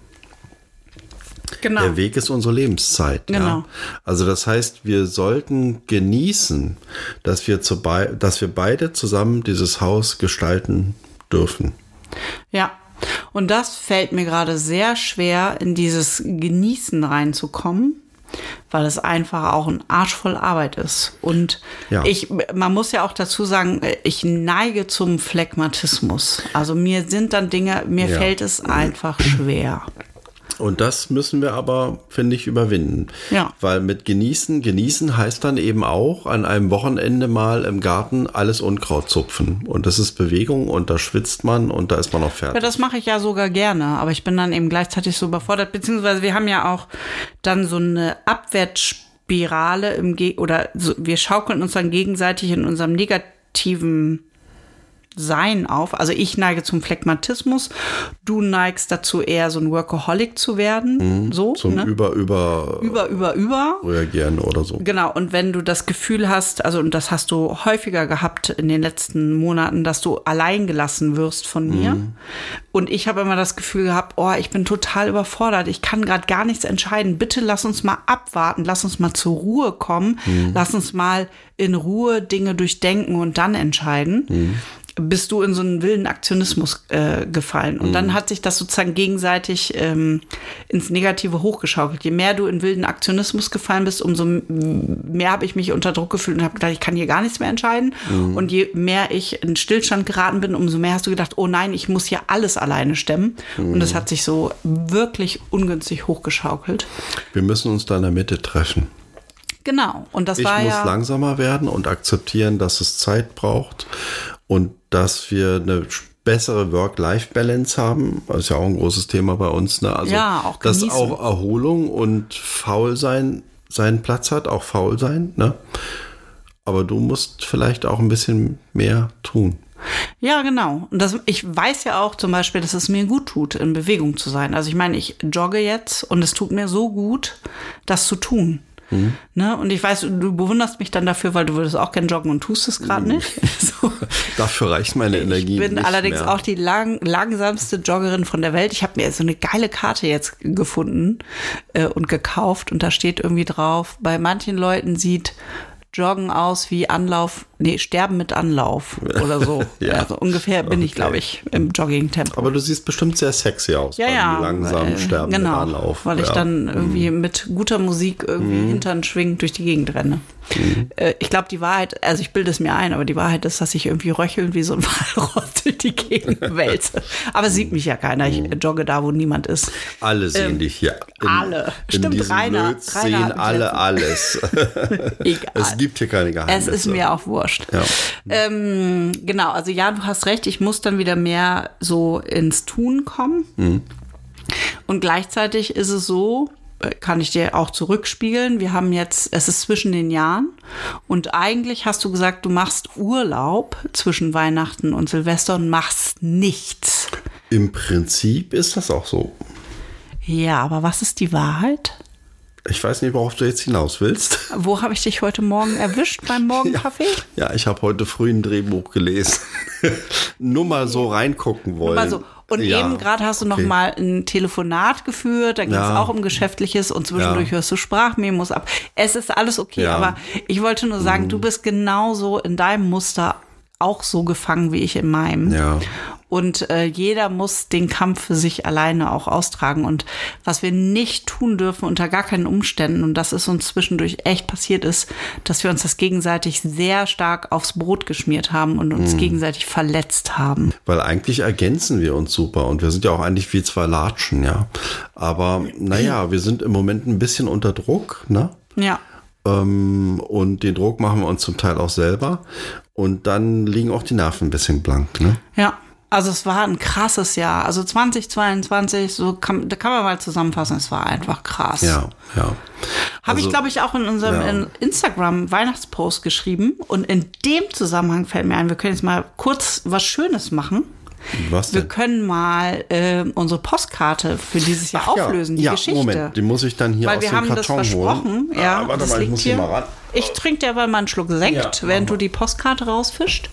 Genau. Der Weg ist unsere Lebenszeit. Genau. Ja? Also das heißt, wir sollten genießen, dass wir, zu bei, dass wir beide zusammen dieses Haus gestalten dürfen. Ja. Und das fällt mir gerade sehr schwer, in dieses Genießen reinzukommen, weil es einfach auch ein Arsch voll Arbeit ist. Und Ja. ich, man muss ja auch dazu sagen, ich neige zum Phlegmatismus. Also mir sind dann Dinge, mir Ja. fällt es einfach schwer. Und das müssen wir aber, finde ich, überwinden. Ja. Weil mit genießen, genießen heißt dann eben auch an einem Wochenende mal im Garten alles Unkraut zupfen. Und das ist Bewegung und da schwitzt man und da ist man auch Ja, fertig. das mache ich ja sogar gerne, aber ich bin dann eben gleichzeitig so überfordert, beziehungsweise wir haben ja auch dann so eine Abwärtsspirale im Ge oder so, wir schaukeln uns dann gegenseitig in unserem negativen Sein auf. Also ich neige zum Phlegmatismus, du neigst dazu eher so ein Workaholic zu werden, so, Zum ne? über, über, über, über, über. reagieren oder so. Genau, und wenn du das Gefühl hast, also und das hast du häufiger gehabt in den letzten Monaten, dass du allein gelassen wirst von mir. Und ich habe immer das Gefühl gehabt, oh, ich bin total überfordert, ich kann gerade gar nichts entscheiden. Bitte lass uns mal abwarten, lass uns mal zur Ruhe kommen, lass uns mal in Ruhe Dinge durchdenken und dann entscheiden. Bist du in so einen wilden Aktionismus äh, gefallen. Und dann hat sich das sozusagen gegenseitig ähm, ins Negative hochgeschaukelt. Je mehr du in wilden Aktionismus gefallen bist, umso mehr habe ich mich unter Druck gefühlt und habe gedacht, ich kann hier gar nichts mehr entscheiden. Und je mehr ich in Stillstand geraten bin, umso mehr hast du gedacht, oh nein, ich muss hier alles alleine stemmen. Und das hat sich so wirklich ungünstig hochgeschaukelt. Wir müssen uns da in der Mitte treffen. Genau. Und das Ich war muss ja. langsamer werden und akzeptieren, dass es Zeit braucht und dass wir eine bessere Work-Life-Balance haben. Das ist ja auch ein großes Thema bei uns. Ne? Also, Ja, auch dass genießen. auch Erholung und Faulsein seinen Platz hat, auch faul sein. Ne? Aber du musst vielleicht auch ein bisschen mehr tun. Ja, genau. Und das, ich weiß ja auch zum Beispiel, dass es mir gut tut, in Bewegung zu sein. Also ich meine, ich jogge jetzt und es tut mir so gut, das zu tun. Mhm. Ne? Und ich weiß, du bewunderst mich dann dafür, weil du würdest auch gern joggen und tust es gerade mhm. nicht. So. Dafür reicht meine Energie. Ich bin nicht allerdings mehr. auch die lang, langsamste Joggerin von der Welt. Ich habe mir so eine geile Karte jetzt gefunden äh, und gekauft und da steht irgendwie drauf, bei manchen Leuten sieht Joggen aus wie Anlauf, nee, Sterben mit Anlauf oder so. Ja. Also ungefähr bin ich, Okay. glaube ich, im Jogging-Tempo. Aber du siehst bestimmt sehr sexy aus Ja, ja. langsamen weil- Sterben genau, mit Anlauf. Weil ich ja. Mhm. dann irgendwie mit guter Musik irgendwie Hintern schwingend durch die Gegend renne. Mhm. Ich glaube, die Wahrheit, also ich bilde es mir ein, aber die Wahrheit ist, dass ich irgendwie röchelnd wie so ein Walross durch die Gegend wälze. Aber sieht mich ja keiner. Ich jogge da, wo niemand ist. Alle sehen dich hier. In, ähm, alle. In Stimmt, Rainer- Blöds Rainer sehen alle alles. Egal. es gibt hier keine Es Geheimnisse. ist mir auch wurscht. Ja. Ähm, genau, also ja, du hast recht, ich muss dann wieder mehr so ins Tun kommen. Mhm. Und gleichzeitig ist es so, kann ich dir auch zurückspiegeln, wir haben jetzt, es ist zwischen den Jahren und eigentlich hast du gesagt, du machst Urlaub zwischen Weihnachten und Silvester und machst nichts. Im Prinzip ist das auch so. Ja, aber was ist die Wahrheit? Ich weiß nicht, worauf du jetzt hinaus willst. Wo habe ich dich heute Morgen erwischt beim Morgenkaffee? Ja, ich habe heute früh ein Drehbuch gelesen. Nur mal so reingucken wollen. Mal so. Und Ja, eben gerade hast du noch okay. mal ein Telefonat geführt, da ging es Ja. auch um Geschäftliches und zwischendurch Ja. hörst du Sprachmemos ab. Es ist alles okay. Mhm. aber ich wollte nur sagen, du bist genauso in deinem Muster auch so gefangen wie ich in meinem. Ja. Und äh, jeder muss den Kampf für sich alleine auch austragen. Und was wir nicht tun dürfen unter gar keinen Umständen, und das ist uns zwischendurch echt passiert ist, dass wir uns das gegenseitig sehr stark aufs Brot geschmiert haben und uns gegenseitig verletzt haben. Weil eigentlich ergänzen wir uns super und wir sind ja auch eigentlich wie zwei Latschen, ja. Aber naja, wir sind im Moment ein bisschen unter Druck, ne? Ja. Ähm, und den Druck machen wir uns zum Teil auch selber. Und dann liegen auch die Nerven ein bisschen blank, ne? Ja, also es war ein krasses Jahr. Also 2022, so kann, da kann man mal zusammenfassen, es war einfach krass. Ja, ja. Habe ich, Also- glaube ich, auch in unserem Ja. in Instagram-Weihnachtspost geschrieben. Und in dem Zusammenhang fällt mir ein, wir können jetzt mal kurz was Schönes machen. Was Wir denn? können mal äh, unsere Postkarte für dieses Jahr Ach ja, auflösen, die ja, Geschichte. Moment, die muss ich dann hier Weil aus wir dem haben das Karton versprochen. holen. Ja, Ah, warte das mal, ich muss hier. hier mal ran. Ich trinke derweil mal einen Schluck Sekt, Ja, während du die Postkarte rausfischst.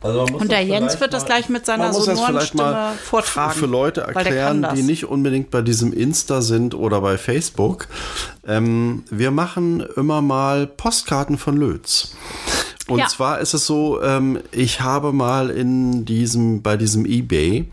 Also man muss Und der das Jens wird das gleich mit seiner das sonoren Stimme vortragen, Für Leute erklären, das. die nicht unbedingt bei diesem Insta sind oder bei Facebook. Ähm, wir machen immer mal Postkarten von Lötz. Und Ja. zwar ist es so, ähm, ich habe mal in diesem, bei diesem Ebay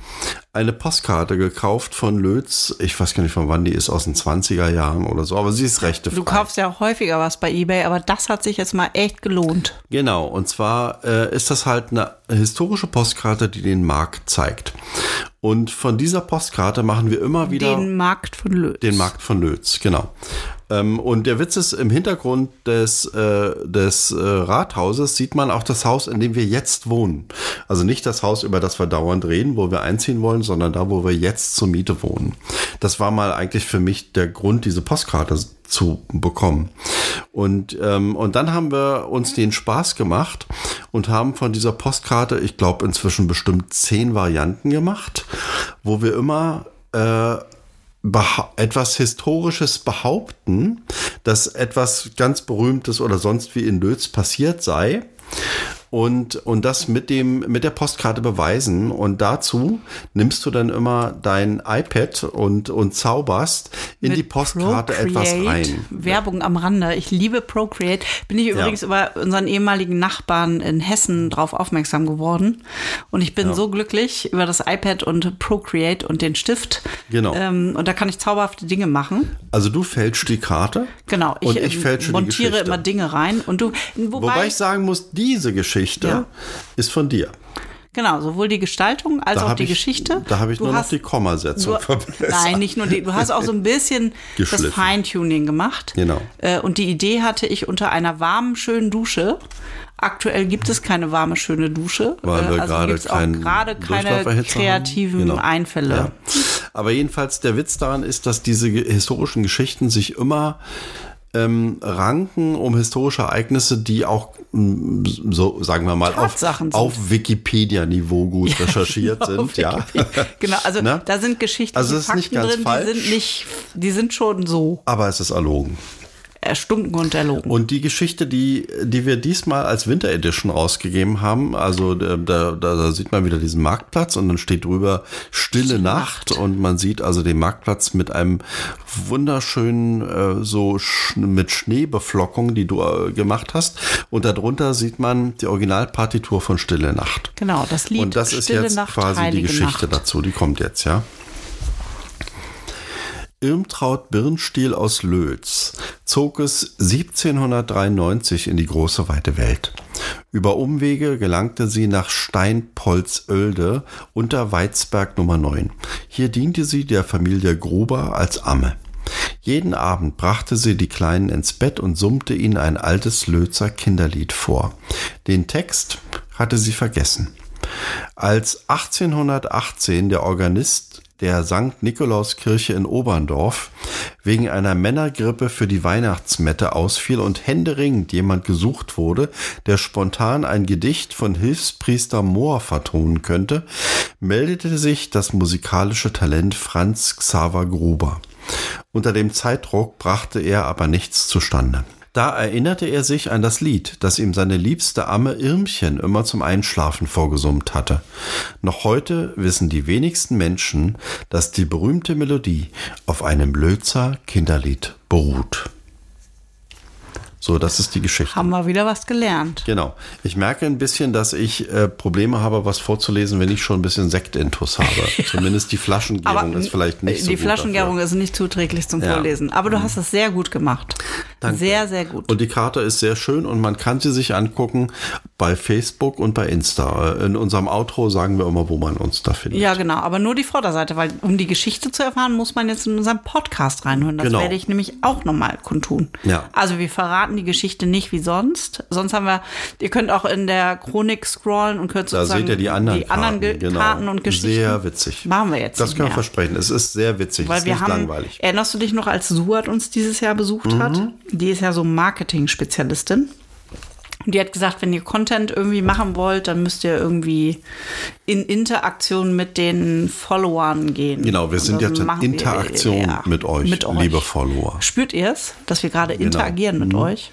eine Postkarte gekauft von Lötz. Ich weiß gar nicht, von wann die ist, aus den 20er Jahren oder so, aber sie ist rechte Du kaufst ja auch häufiger was bei eBay, aber das hat sich jetzt mal echt gelohnt. Genau, und zwar äh, ist das halt eine historische Postkarte, die den Markt zeigt. Und von dieser Postkarte machen wir immer wieder Den Markt von Lötz. den Markt von Lötz, genau. Ähm, und der Witz ist, im Hintergrund des, äh, des äh, Rathauses sieht man auch das Haus, in dem wir jetzt wohnen. Also nicht das Haus, über das wir dauernd reden, wo wir einziehen wollen, sondern da, wo wir jetzt zur Miete wohnen. Das war mal eigentlich für mich der Grund, diese Postkarte zu bekommen. Und, ähm, und dann haben wir uns den Spaß gemacht und haben von dieser Postkarte, ich glaube, inzwischen bestimmt zehn Varianten gemacht, wo wir immer äh, etwas Historisches behaupten, dass etwas ganz Berühmtes oder sonst wie in Lötz passiert sei. Und, und das mit, dem, mit der Postkarte beweisen. Und dazu nimmst du dann immer dein iPad und, und zauberst in Mit die Postkarte etwas Procreate, rein. Werbung am Rande. Ich liebe Procreate. Bin ich übrigens über unseren ehemaligen Nachbarn in Hessen drauf aufmerksam geworden. Und ich bin so glücklich über das iPad und Procreate und den Stift. Genau. Ähm, und da kann ich zauberhafte Dinge machen. Also du fälschst die Karte. Genau. Und ich ähm, fälsche montiere immer Dinge rein. Und du, wobei, Wobei ich sagen muss, diese Geschichte Ja. ist von dir. genau, sowohl die Gestaltung als Da auch die ich, Geschichte. Da habe ich Du nur noch hast- die Kommasetzung verbessert. nein, nicht nur die. Du hast auch so ein bisschen das. Feintuning gemacht. Genau. Äh, Und die Idee hatte ich unter einer warmen, schönen Dusche. Aktuell gibt es keine warme, schöne Dusche. Weil wir Äh, gerade auch keinen gerade keine Durchlauferhitzer kreativen. Genau. Einfälle. Ja. Aber jedenfalls der Witz daran ist, dass diese historischen Geschichten sich immer ähm, ranken um historische Ereignisse, die auch, mm, so sagen wir mal, auf, Tatsachen sind. auf Wikipedia-Niveau gut recherchiert sind. Ja. Genau, also Ne? da sind geschichtliche Also Fakten drin, falsch. die sind nicht, die sind schon so Aber es ist erlogen. Erstunken und erlogen. Und die Geschichte, die, die wir diesmal als Winter Edition rausgegeben haben, also äh, da, da, da sieht man wieder diesen Marktplatz und dann steht drüber Stille Nacht und man sieht also den Marktplatz mit einem wunderschönen äh, so sch mit Schneebeflockung, die du äh, gemacht hast und darunter sieht man die Originalpartitur von Stille Nacht. Genau, das Lied Und das ist Stille jetzt Nacht, quasi die Geschichte Nacht. dazu, die kommt jetzt, ja. Irmtraut Birnstiel aus Lötz zog es 1793 in die große weite Welt. Über Umwege gelangte sie nach Steinpolzölde unter Weizberg Nummer 9. Hier diente sie der Familie Gruber als Amme. Jeden Abend brachte sie die Kleinen ins Bett und summte ihnen ein altes Lötzer Kinderlied vor. Den Text hatte sie vergessen. Als 1818 der Organist der St. Nikolauskirche in Oberndorf wegen einer Männergrippe für die Weihnachtsmette ausfiel und händeringend jemand gesucht wurde, der spontan ein Gedicht von Hilfspriester Mohr vertonen könnte, meldete sich das musikalische Talent Franz Xaver Gruber. Unter dem Zeitdruck brachte er aber nichts zustande. Da erinnerte er sich an das Lied, das ihm seine liebste Amme Irmchen immer zum Einschlafen vorgesummt hatte. Noch heute wissen die wenigsten Menschen, dass die berühmte Melodie auf einem Lötzer Kinderlied beruht. So, das ist die Geschichte. Haben wir wieder was gelernt. Genau. Ich merke ein bisschen, dass ich äh, Probleme habe, was vorzulesen, wenn ich schon ein bisschen Sektintus habe. Zumindest die Flaschengärung ist vielleicht nicht so die gut Flaschengärung dafür. ist nicht zuträglich zum Ja. Mhm. Vorlesen. Aber du hast das sehr gut gemacht. Danke. Sehr, sehr gut. Und die Karte ist sehr schön und man kann sie sich angucken bei Facebook und bei Insta. In unserem Outro sagen wir immer, wo man uns da findet. ja, genau. Aber nur die Vorderseite, weil um die Geschichte zu erfahren, muss man jetzt in unseren Podcast reinhören. Das Genau. werde ich nämlich auch nochmal kundtun. Ja. Also wir verraten die Geschichte nicht wie sonst. Sonst haben wir, ihr könnt auch in der Chronik scrollen und könnt Da sozusagen seht ihr die anderen, die anderen Karten, genau. Karten und Geschichten. Sehr witzig. Machen wir jetzt Das können wir versprechen. Es ist sehr witzig. Weil es ist wir nicht haben, langweilig. Mhm. erinnerst du dich noch, als Suat uns dieses Jahr besucht hat? Die ist ja so Marketing-Spezialistin. Und die hat gesagt, wenn ihr Content irgendwie machen wollt, dann müsst ihr irgendwie in Interaktion mit den Followern gehen. Genau, wir sind jetzt in machen wir, Interaktion ja, mit, euch, mit euch. liebe Follower. Spürt ihr es, dass wir gerade Genau. interagieren mit euch?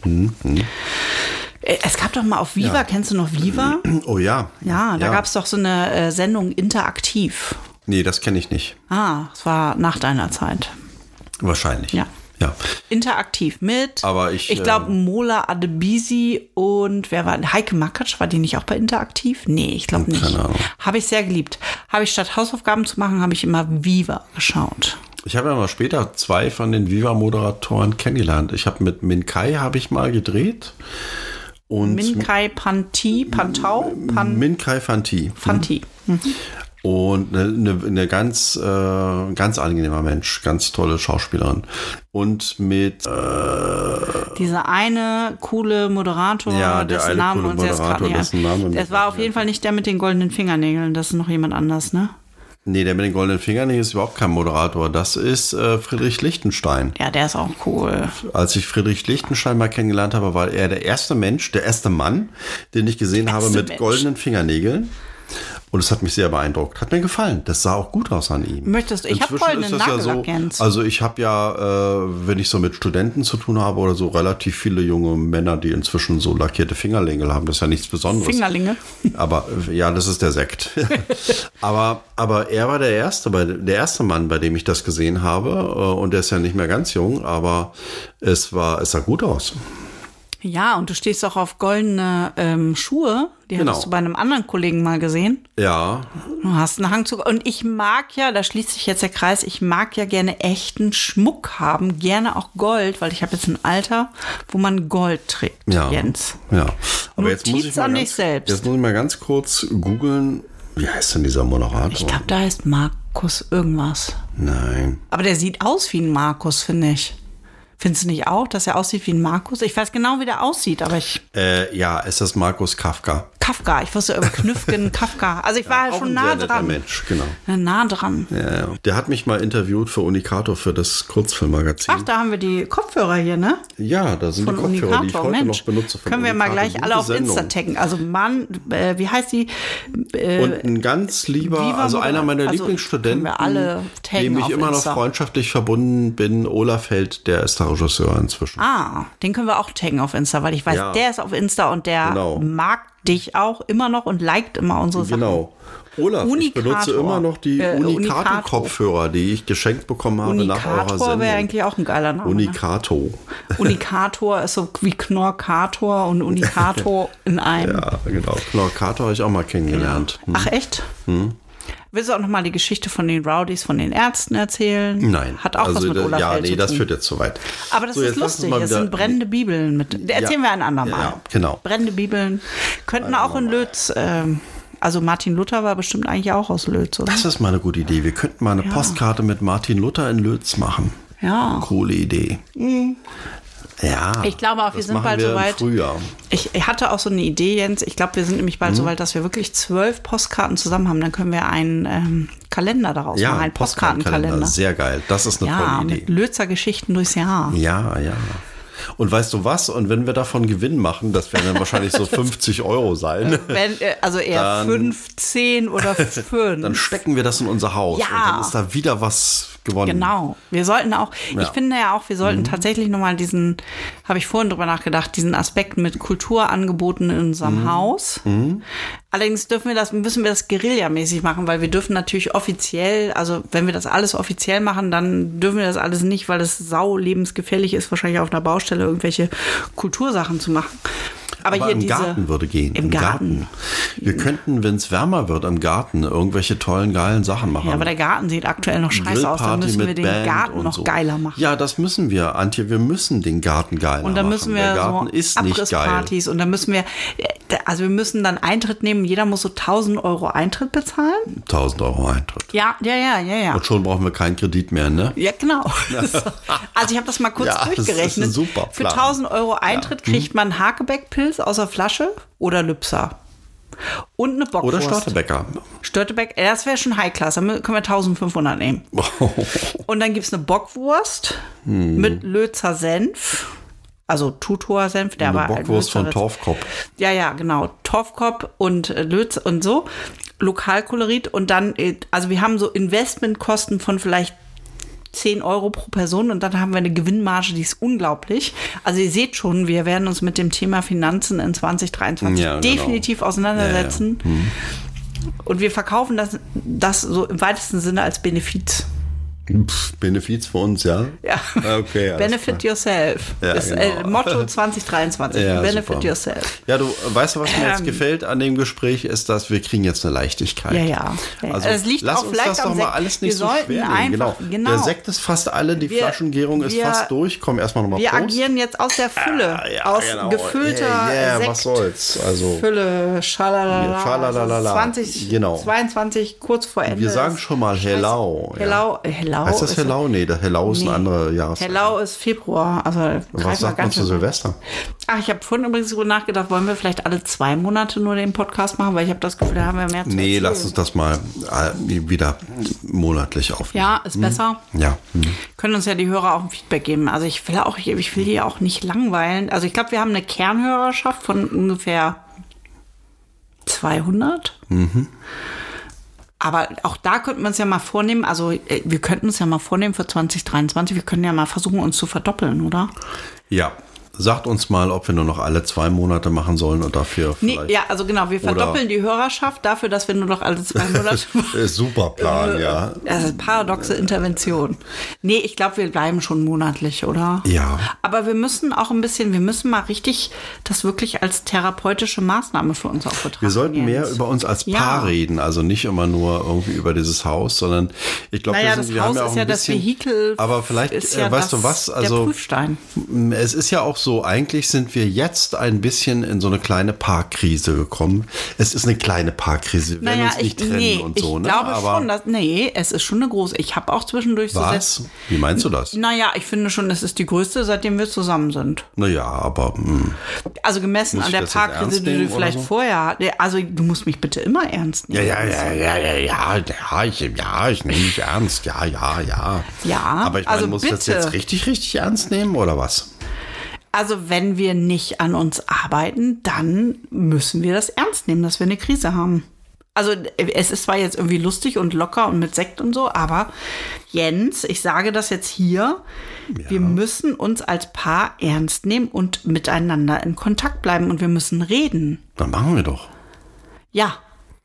Äh, Es gab doch mal auf Viva, Ja. kennst du noch Viva? Oh ja. Ja, da gab es doch so eine äh, Sendung Interaktiv. Nee, das kenne ich nicht. Ah, es war nach deiner Zeit. Wahrscheinlich. Ja. Ja. interaktiv mit. Aber ich, Ich glaube, äh, Mola Adebisi und wer war Heike Makatsch, war die nicht auch bei Interaktiv? Nee, ich glaube nicht. Keine Ahnung. Habe ich sehr geliebt. Habe ich statt Hausaufgaben zu machen, habe ich immer Viva geschaut. Ich habe ja mal später zwei von den Viva-Moderatoren kennengelernt. Ich habe mit Min Kai habe ich mal gedreht. Und Minkai Panti, Pantau, Pan, Min Kai Fanti. Fanti. Und eine, eine, eine ganz, äh, ganz angenehmer Mensch, ganz tolle Schauspielerin. Und mit, äh, Dieser eine coole Moderator, Ja, der dessen Namen coole Moderator, nicht dessen ein. Name Es war auf jeden Fall nicht der mit den goldenen Fingernägeln, das ist noch jemand anders, ne? nee, der mit den goldenen Fingern ist überhaupt kein Moderator. Das ist äh, Friedrich Lichtenstein. Ja, der ist auch cool. Als ich Friedrich Lichtenstein mal kennengelernt habe, war er der erste Mensch, der erste Mann, den ich gesehen habe mit Mensch. goldenen Fingernägeln. Und es hat mich sehr beeindruckt. Hat mir gefallen. Das sah auch gut aus an ihm. Möchtest du- ich hab Inzwischen goldenen ist das ja so. Also ich habe ja, äh, wenn ich so mit Studenten zu tun habe oder so, relativ viele junge Männer, die inzwischen so lackierte Fingernägel haben. Das ist ja nichts Besonderes. Fingerlinge. Aber äh, ja, das ist der Sekt. aber, aber er war der erste, der erste Mann, bei dem ich das gesehen habe. Äh, Und der ist ja nicht mehr ganz jung, aber es war, es sah gut aus. Ja, und du stehst auch auf goldene ähm, Schuhe. Die Genau. hattest du bei einem anderen Kollegen mal gesehen. Ja, Du hast einen Hang zu. Und ich mag ja, da schließt sich jetzt der Kreis, ich mag ja gerne echten Schmuck haben, gerne auch Gold, weil ich habe jetzt ein Alter, wo man Gold trägt, ja. Jens. Ja. Aber jetzt muss, Notiz ich mal an ganz, dich selbst. jetzt muss ich mal ganz kurz googeln. Wie heißt denn dieser Moderator? Ich glaube, da heißt Markus irgendwas. Nein. Aber der sieht aus wie ein Markus, finde ich. Findest du nicht auch, dass er aussieht wie ein Markus? Ich weiß genau, wie der aussieht, aber ich. Äh, ja, es ist Markus Kafka. Kafka. Ich wusste über Knüffgen, Kafka. Also ich war ja, Auch schon nah dran. Mensch, genau. Nah dran. Ja. Der hat mich mal interviewt für Unicato für das Kurzfilmmagazin. Ach, da haben wir die Kopfhörer hier, ne? ja, da sind Von die Kopfhörer, die ich heute Mensch. noch benutze. Von Können wir mal gleich Gute alle auf Sendung. Insta taggen. Also Mann, äh, wie heißt die? Äh, Und ein ganz lieber, also einer meiner also Lieblingsstudenten, dem ich immer noch Insta. freundschaftlich verbunden bin, Olaf Held, der ist der Regisseur inzwischen. Ah, den können wir auch taggen auf Insta, weil ich weiß, Ja. der ist auf Insta und der Genau. mag dich auch immer noch und liked immer unsere Sachen. Genau. Olaf, ich Unicator. benutze immer noch die Äh, Unicato-Kopfhörer, die ich geschenkt bekommen habe nach eurer Sendung. wäre eigentlich auch ein geiler Name. Ne? Unicato. Unikator ist so wie Knorkator und Unikator in einem. Ja, genau. Knorkato habe ich auch mal kennengelernt. Hm. Ach echt? Willst du auch noch mal die Geschichte von den Rowdies, von den Ärzten erzählen? Nein. Hat auch was also, mit da- Olaf Ja, Held nee, das führt jetzt zu weit. Aber das So, ist lustig. Das sind brennende Bibeln mit. Erzählen wir ein andermal. Ja, genau. Brennende Bibeln. Könnten auch in Lötz. Ähm, also Martin Luther war bestimmt eigentlich auch aus Lötz, oder? Das ist mal eine gute Idee. Wir könnten mal eine Postkarte mit Martin Luther in Lötz machen. Ja. Coole Idee. Ja. Ich glaube auch, wir sind bald wir soweit. Frühjahr. Ich, ich hatte auch so eine Idee, Jens. Ich glaube, wir sind nämlich Mhm. bald so weit, dass wir wirklich zwölf Postkarten zusammen haben. Dann können wir einen ähm, Kalender daraus Ja, machen, ein einen Postkartenkalender. Sehr geil. Das ist eine Ja, tolle mit Idee. Lötzer Geschichten durchs Jahr. Ja, ja. Und weißt du was? Und wenn wir davon Gewinn machen, das werden dann wahrscheinlich so 50 Euro sein, Wenn, äh, also eher Dann- fünf, zehn oder fünf. dann stecken wir das in unser Haus. Ja. Und dann ist da wieder was gewonnen. Genau. Wir sollten auch, ich Ja. Mhm. finde ja auch, wir sollten tatsächlich nochmal diesen, habe ich vorhin drüber nachgedacht, diesen Aspekt mit Kulturangeboten in unserem Mhm. Haus. Allerdings dürfen wir das, müssen wir das guerillamäßig machen, weil wir dürfen natürlich offiziell, also wenn wir das alles offiziell machen, dann dürfen wir das alles nicht, weil es sau lebensgefährlich ist, wahrscheinlich auf einer Baustelle irgendwelche Kultursachen zu machen. Aber, Aber hier im diese, Garten würde gehen. Im Garten. Wir könnten, wenn es wärmer wird, im Garten irgendwelche tollen, geilen Sachen machen. Ja, aber der Garten sieht aktuell noch scheiße aus. Dann müssen wir den Band Garten noch so. geiler machen. Ja, das müssen wir, Antje. Wir müssen den Garten geiler Und dann machen. müssen wir der Garten so ist nicht geil. Und dann müssen wir, also wir müssen dann Eintritt nehmen. Jeder muss so 1000 Euro Eintritt bezahlen. 1000 Euro Eintritt. Ja, ja, ja, ja, ja. Und schon brauchen wir keinen Kredit mehr, ne? Ja, genau. Also ich habe das mal kurz Ja, das ist durchgerechnet. super Für Plan. 1000 Euro Eintritt Hm. kriegt man Hakebeck-Pilz aus der Flasche oder Lübser. Und eine Bockwurst. Oder Störtebecker. Störtebeck, äh, das wäre schon High-Class. Dann können wir 1500 nehmen. Und dann gibt es eine Bockwurst Hm. mit Lözer Senf. Also Tutor-Senf, der Eine war Bockwurst von Torfkopf. Ja, ja, genau. Torfkopf und äh, Lötz und so. Lokalkolorit. Und dann, äh, also wir haben so Investmentkosten von vielleicht 10 Euro pro Person und dann haben wir eine Gewinnmarge, die ist unglaublich. Also ihr seht schon, wir werden uns mit dem Thema Finanzen in 2023 Ja, genau. definitiv auseinandersetzen. Und wir verkaufen das, das so im weitesten Sinne als Benefiz. Pff, Benefiz für uns, ja? Ja. Okay, alles Benefit klar. yourself. Ja, ist genau. äh, Motto 2023. Ja, Benefit super. yourself. Ja, du weißt was mir jetzt Ähm. gefällt an dem Gespräch, ist, dass wir kriegen jetzt eine Leichtigkeit. Ja, ja. ja. Also es liegt lass auch uns das doch mal alles nicht wir so schwer einfach, Genau. genau. Der Sekt ist fast alle, die Wir- Flaschengärung ist wir- fast durch. Komm, erstmal nochmal wir Prost. agieren jetzt aus der Fülle, Ah, ja, aus genau. gefüllter Ja, ja, Sekt. was soll's. Also, Fülle, schalalala. Schalalala. 20, Genau. 22, kurz vor Ende. wir sagen schon mal Scheiße. Hellau. ja. Hellau. Heißt das Hellau? Nee, der Hellau ist Nee. eine andere Jahreszeit. Hellau ist Februar. Also Was sagt man zu Silvester? Ach, ich habe vorhin übrigens darüber nachgedacht, wollen wir vielleicht alle zwei Monate nur den Podcast machen, weil ich habe das Gefühl, da haben wir mehr zu Nee, erzählen. lass uns das mal äh, wieder monatlich aufnehmen. Ja, ist besser. Ja. Hm. Können uns ja die Hörer auch ein Feedback geben. Also ich will auch, ich will hier auch nicht langweilen. Also ich glaube, wir haben eine Kernhörerschaft von ungefähr 200. Aber auch da könnten wir uns ja mal vornehmen, also äh, wir könnten uns ja mal vornehmen für 2023, wir können ja mal versuchen, uns zu verdoppeln, oder? Ja. Sagt uns mal, ob wir nur noch alle zwei Monate machen sollen und dafür Nee, ja, also genau, wir verdoppeln die Hörerschaft dafür, dass wir nur noch alle zwei Monate machen. Äh, Super Plan, ja. Das ist paradoxe Intervention. Nee, ich glaube, wir bleiben schon monatlich, oder? Ja. Aber wir müssen auch ein bisschen, wir müssen mal richtig das wirklich als therapeutische Maßnahme für uns auch betrachten. Wir sollten mehr über uns als Ja. Paar reden, also nicht immer nur irgendwie über dieses Haus, sondern ich glaube, Naja, wir, das sind- wir Haus haben ja auch ist ein ja das bisschen, Vehikel. Aber vielleicht, ist äh, ja weißt das, du was? der Also Prüfstein. es ist ja auch so, so, eigentlich sind wir jetzt ein bisschen in so eine kleine Parkkrise gekommen. Es ist eine kleine Parkkrise. Wir werden Naja, uns nicht ich, trennen nee, und so, ich ne? glaube Aber schon, dass, nee, es ist schon eine große. Ich habe auch zwischendurch so was? Wie meinst du das? Naja, ich finde schon, es ist die größte, seitdem wir zusammen sind. Naja, aber hm, Also gemessen an der Parkkrise, die du vielleicht so? vorher hattest. Also du musst mich bitte immer ernst ja, nehmen. ja, ja, ja, ja, ja, ja, ich, ja, ich nehme dich ernst. Ja, ja, ja. Ja, Aber ich meine, also muss ich das bitte. jetzt richtig, richtig ernst nehmen oder was? Also wenn wir nicht an uns arbeiten, dann müssen wir das ernst nehmen, dass wir eine Krise haben. Also es ist zwar jetzt irgendwie lustig und locker und mit Sekt und so, aber Jens, ich sage das jetzt hier, wir müssen uns als Paar ernst nehmen und miteinander in Kontakt bleiben und wir müssen reden. Dann machen wir doch. Ja,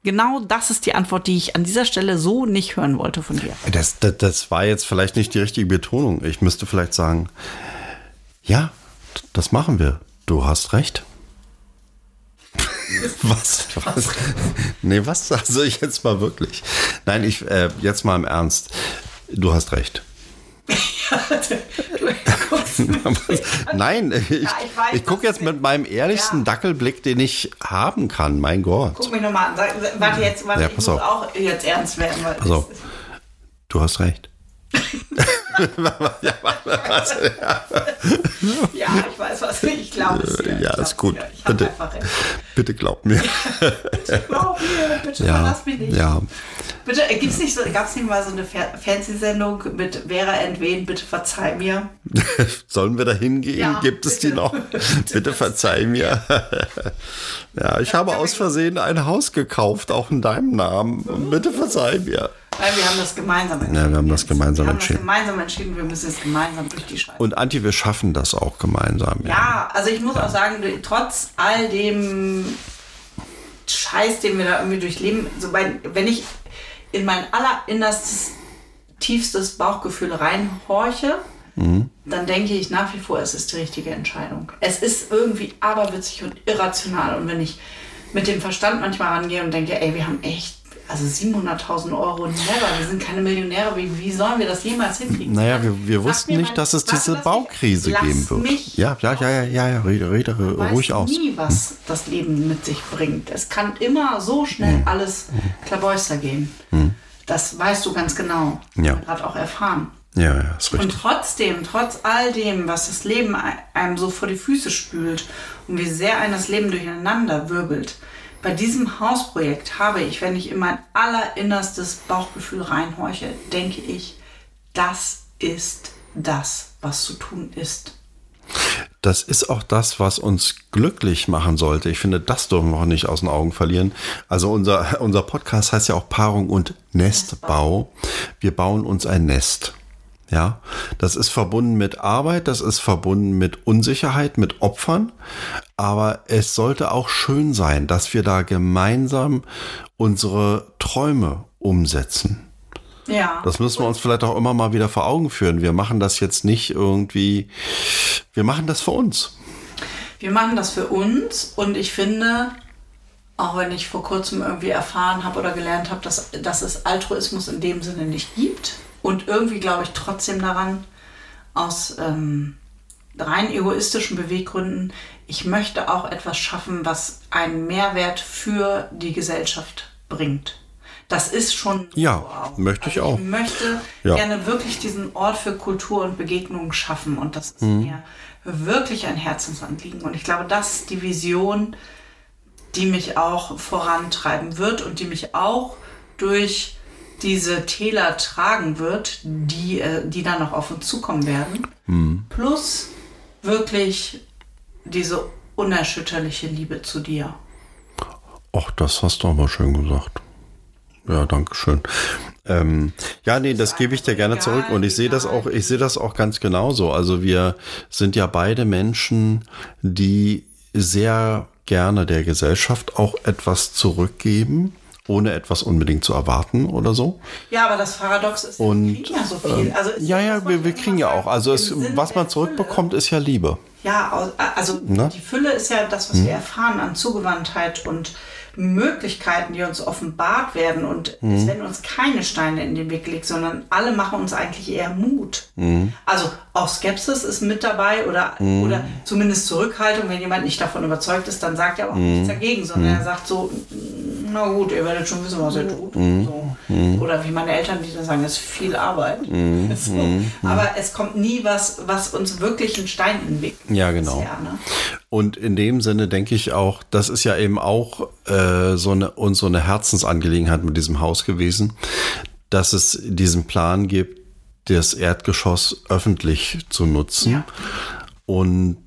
genau das ist die Antwort, die ich an dieser Stelle so nicht hören wollte von dir. Das, das, das war jetzt vielleicht nicht die richtige Betonung. Ich müsste vielleicht sagen, ja, das machen wir. Du hast recht. was? was? Nee, was? Also ich jetzt mal wirklich. Nein, ich äh, jetzt mal im Ernst. Du hast recht. Nein, ich, ich weiß, ich gucke jetzt mit meinem ehrlichsten Ja. Dackelblick, den ich haben kann. Mein Gott. Guck mich nochmal an. Warte jetzt, warte, Ja, ich muss auf. auch jetzt ernst werden. Weil Pass auf. Du hast recht. Ja, ich weiß was. Ich glaube es dir. Ja, ist gut. Ich Bitte. einfach recht. Bitte glaub mir. Glaub mir, bitte Ja, verlass mich nicht. ja. Bitte, äh, gibt's nicht so, gab's nicht mal so eine Fer Fernsehsendung mit Vera Entwen, bitte verzeih mir? Sollen wir da hingehen? Ja, Gibt es die bitte. noch? Bitte verzeih mir. ja, ich habe aus Versehen ein Haus gekauft, auch in deinem Namen. Bitte verzeih mir. Nein, wir haben das gemeinsam entschieden. Ja, wir haben das gemeinsam wir entschieden. Wir haben das gemeinsam entschieden, wir müssen es gemeinsam durch die Scheiße. Und Antje, wir schaffen das auch gemeinsam. Ja, also ich muss auch sagen, trotz all dem Scheiß, den wir da irgendwie durchleben, so bei, wenn ich in mein allerinnerstes, tiefstes Bauchgefühl reinhorche, dann denke ich nach wie vor, es ist die richtige Entscheidung. Es ist irgendwie aberwitzig und irrational. Und wenn ich mit dem Verstand manchmal rangehe und denke, ey, wir haben echt, also 700.000 Euro, never, wir sind keine Millionäre, wie, wie sollen wir das jemals hinkriegen? Naja, wir, wir wussten nicht, mal- dass es diese das Baukrise nicht. geben wird. mich Ja, ja, ja, ja, ja, ja, rede, rede weiß ruhig aus. nie, was das Leben mit sich bringt. Es kann immer so schnell alles klabäuster gehen. Das weißt du ganz genau. Ja. Gerade auch erfahren. Ja, ja, ist Und richtig. trotzdem, trotz all dem, was das Leben einem so vor die Füße spült und wie sehr ein das Leben durcheinander wirbelt, bei diesem Hausprojekt habe ich, wenn ich in mein allerinnerstes Bauchgefühl reinhorche, denke ich, das ist das, was zu tun ist. Das ist auch das, was uns glücklich machen sollte. Ich finde, das dürfen wir auch nicht aus den Augen verlieren. Also unser, unser Podcast heißt ja auch Paarung und Nestbau. Wir bauen uns ein Nest. Ja, das ist verbunden mit Arbeit, das ist verbunden mit Unsicherheit, mit Opfern. Aber es sollte auch schön sein, dass wir da gemeinsam unsere Träume umsetzen. Ja. Das müssen wir uns vielleicht auch immer mal wieder vor Augen führen. Wir machen das jetzt nicht irgendwie, wir machen das für uns. Wir machen das für uns und ich finde, auch wenn ich vor kurzem irgendwie erfahren habe oder gelernt habe, dass, dass es Altruismus in dem Sinne nicht gibt und irgendwie glaube ich trotzdem daran, aus ähm, rein egoistischen Beweggründen, ich möchte auch etwas schaffen, was einen Mehrwert für die Gesellschaft bringt. Das ist schon Ja, auch. möchte ich also auch. Ich möchte Ja. gerne wirklich diesen Ort für Kultur und Begegnungen schaffen und das ist Mhm. mir wirklich ein Herzensanliegen. Und ich glaube, das ist die Vision, die mich auch vorantreiben wird und die mich auch durch diese Täler tragen wird, die, äh, die dann noch auf uns zukommen werden. Mhm. Plus wirklich diese unerschütterliche Liebe zu dir. Ach, das hast du aber schön gesagt. Ja, danke schön. Ähm, ja, nee, das gebe ich dir gerne zurück und ich sehe das auch, ich sehe das auch ganz genauso. Also wir sind ja beide Menschen, die sehr gerne der Gesellschaft auch etwas zurückgeben, ohne etwas unbedingt zu erwarten oder so. Ja, aber das Paradox ist, Und, wir kriegen ja so viel. Also es- Ja, ja, wir, wir kriegen ja auch. Also es, was man zurückbekommt, ist ja Liebe. Ja, also Ne? die Fülle ist ja das, was wir erfahren an Zugewandtheit und Möglichkeiten, die uns offenbart werden und Mhm. es werden uns keine Steine in den Weg gelegt, sondern alle machen uns eigentlich eher Mut. Mhm. Also auch Skepsis ist mit dabei oder, oder zumindest Zurückhaltung. Wenn jemand nicht davon überzeugt ist, dann sagt er auch Mhm. nichts dagegen, sondern er sagt so, na gut, ihr werdet schon wissen, was ihr tut. So. Oder wie meine Eltern, die dann sagen, das ist viel Arbeit. So. Aber es kommt nie was, was uns wirklich einen Stein in den Weg Ja, genau. bisher, ne? Und in dem Sinne denke ich auch, das ist ja eben auch äh, so eine uns so eine Herzensangelegenheit mit diesem Haus gewesen, dass es diesen Plan gibt, das Erdgeschoss öffentlich zu nutzen. Ja. Und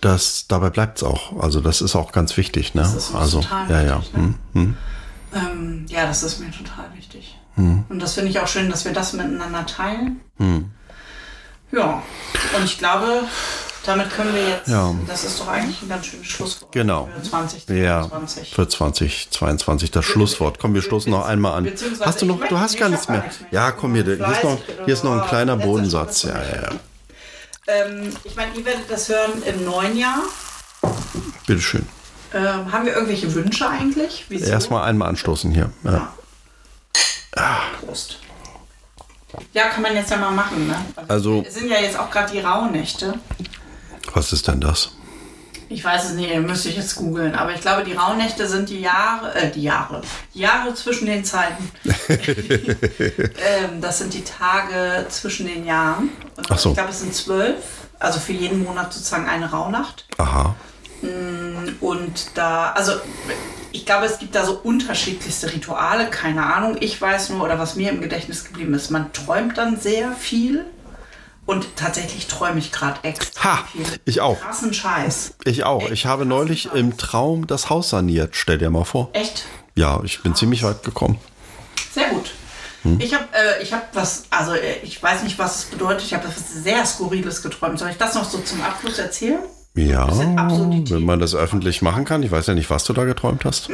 das dabei bleibt es auch. Also das ist auch ganz wichtig, ne? Das ist also total ja, ja. wichtig, ne? Hm, hm. Ähm, ja, das ist mir total wichtig. Hm. Und das finde ich auch schön, dass wir das miteinander teilen. Ja, und ich glaube, damit können wir jetzt, Ja. das ist doch eigentlich ein ganz schönes Schlusswort Genau. für 2022. Ja, für 2022 das Schlusswort. Komm, wir stoßen noch einmal an. Hast du noch, du hast gar ich nichts mehr. mehr. Ja, komm hier, hier ist noch, hier ist noch ein kleiner Letzter Bodensatz. Ja, ja, ja. Ähm, ich meine, ihr werdet das hören im neuen Jahr. Bitteschön. Ähm, haben wir irgendwelche Wünsche eigentlich? Wieso? Erstmal einmal anstoßen hier. Ja. Prost. Ja, kann man jetzt ja mal machen, ne? Also- Es sind ja jetzt auch gerade die Rauhnächte. Was ist denn das? Ich weiß es nicht, müsste ich jetzt googeln. Aber ich glaube, die Rauhnächte sind die Jahre, äh, die Jahre, die Jahre zwischen den Zeiten. ähm, das sind die Tage zwischen den Jahren. Und Ach so. Ich glaube, es sind zwölf. Also für jeden Monat sozusagen eine Rauhnacht. Aha. Und da, also ich glaube, es gibt da so unterschiedlichste Rituale, keine Ahnung. Ich weiß nur, oder was mir im Gedächtnis geblieben ist, man träumt dann sehr viel. Und tatsächlich träume ich gerade extra Ha, viel. ich auch. Krassen Scheiß. Ich auch. Echt Ich habe neulich Scheiß. im Traum das Haus saniert. Stell dir mal vor. Echt? Ja, ich bin ziemlich weit gekommen. Sehr gut. Hm? Ich habe äh, ich hab was, also äh, ich weiß nicht, was es bedeutet. Ich habe was sehr Skurriles geträumt. Soll ich das noch so zum Abschluss erzählen? Ja, wenn man das öffentlich machen kann. Ich weiß ja nicht, was du da geträumt hast.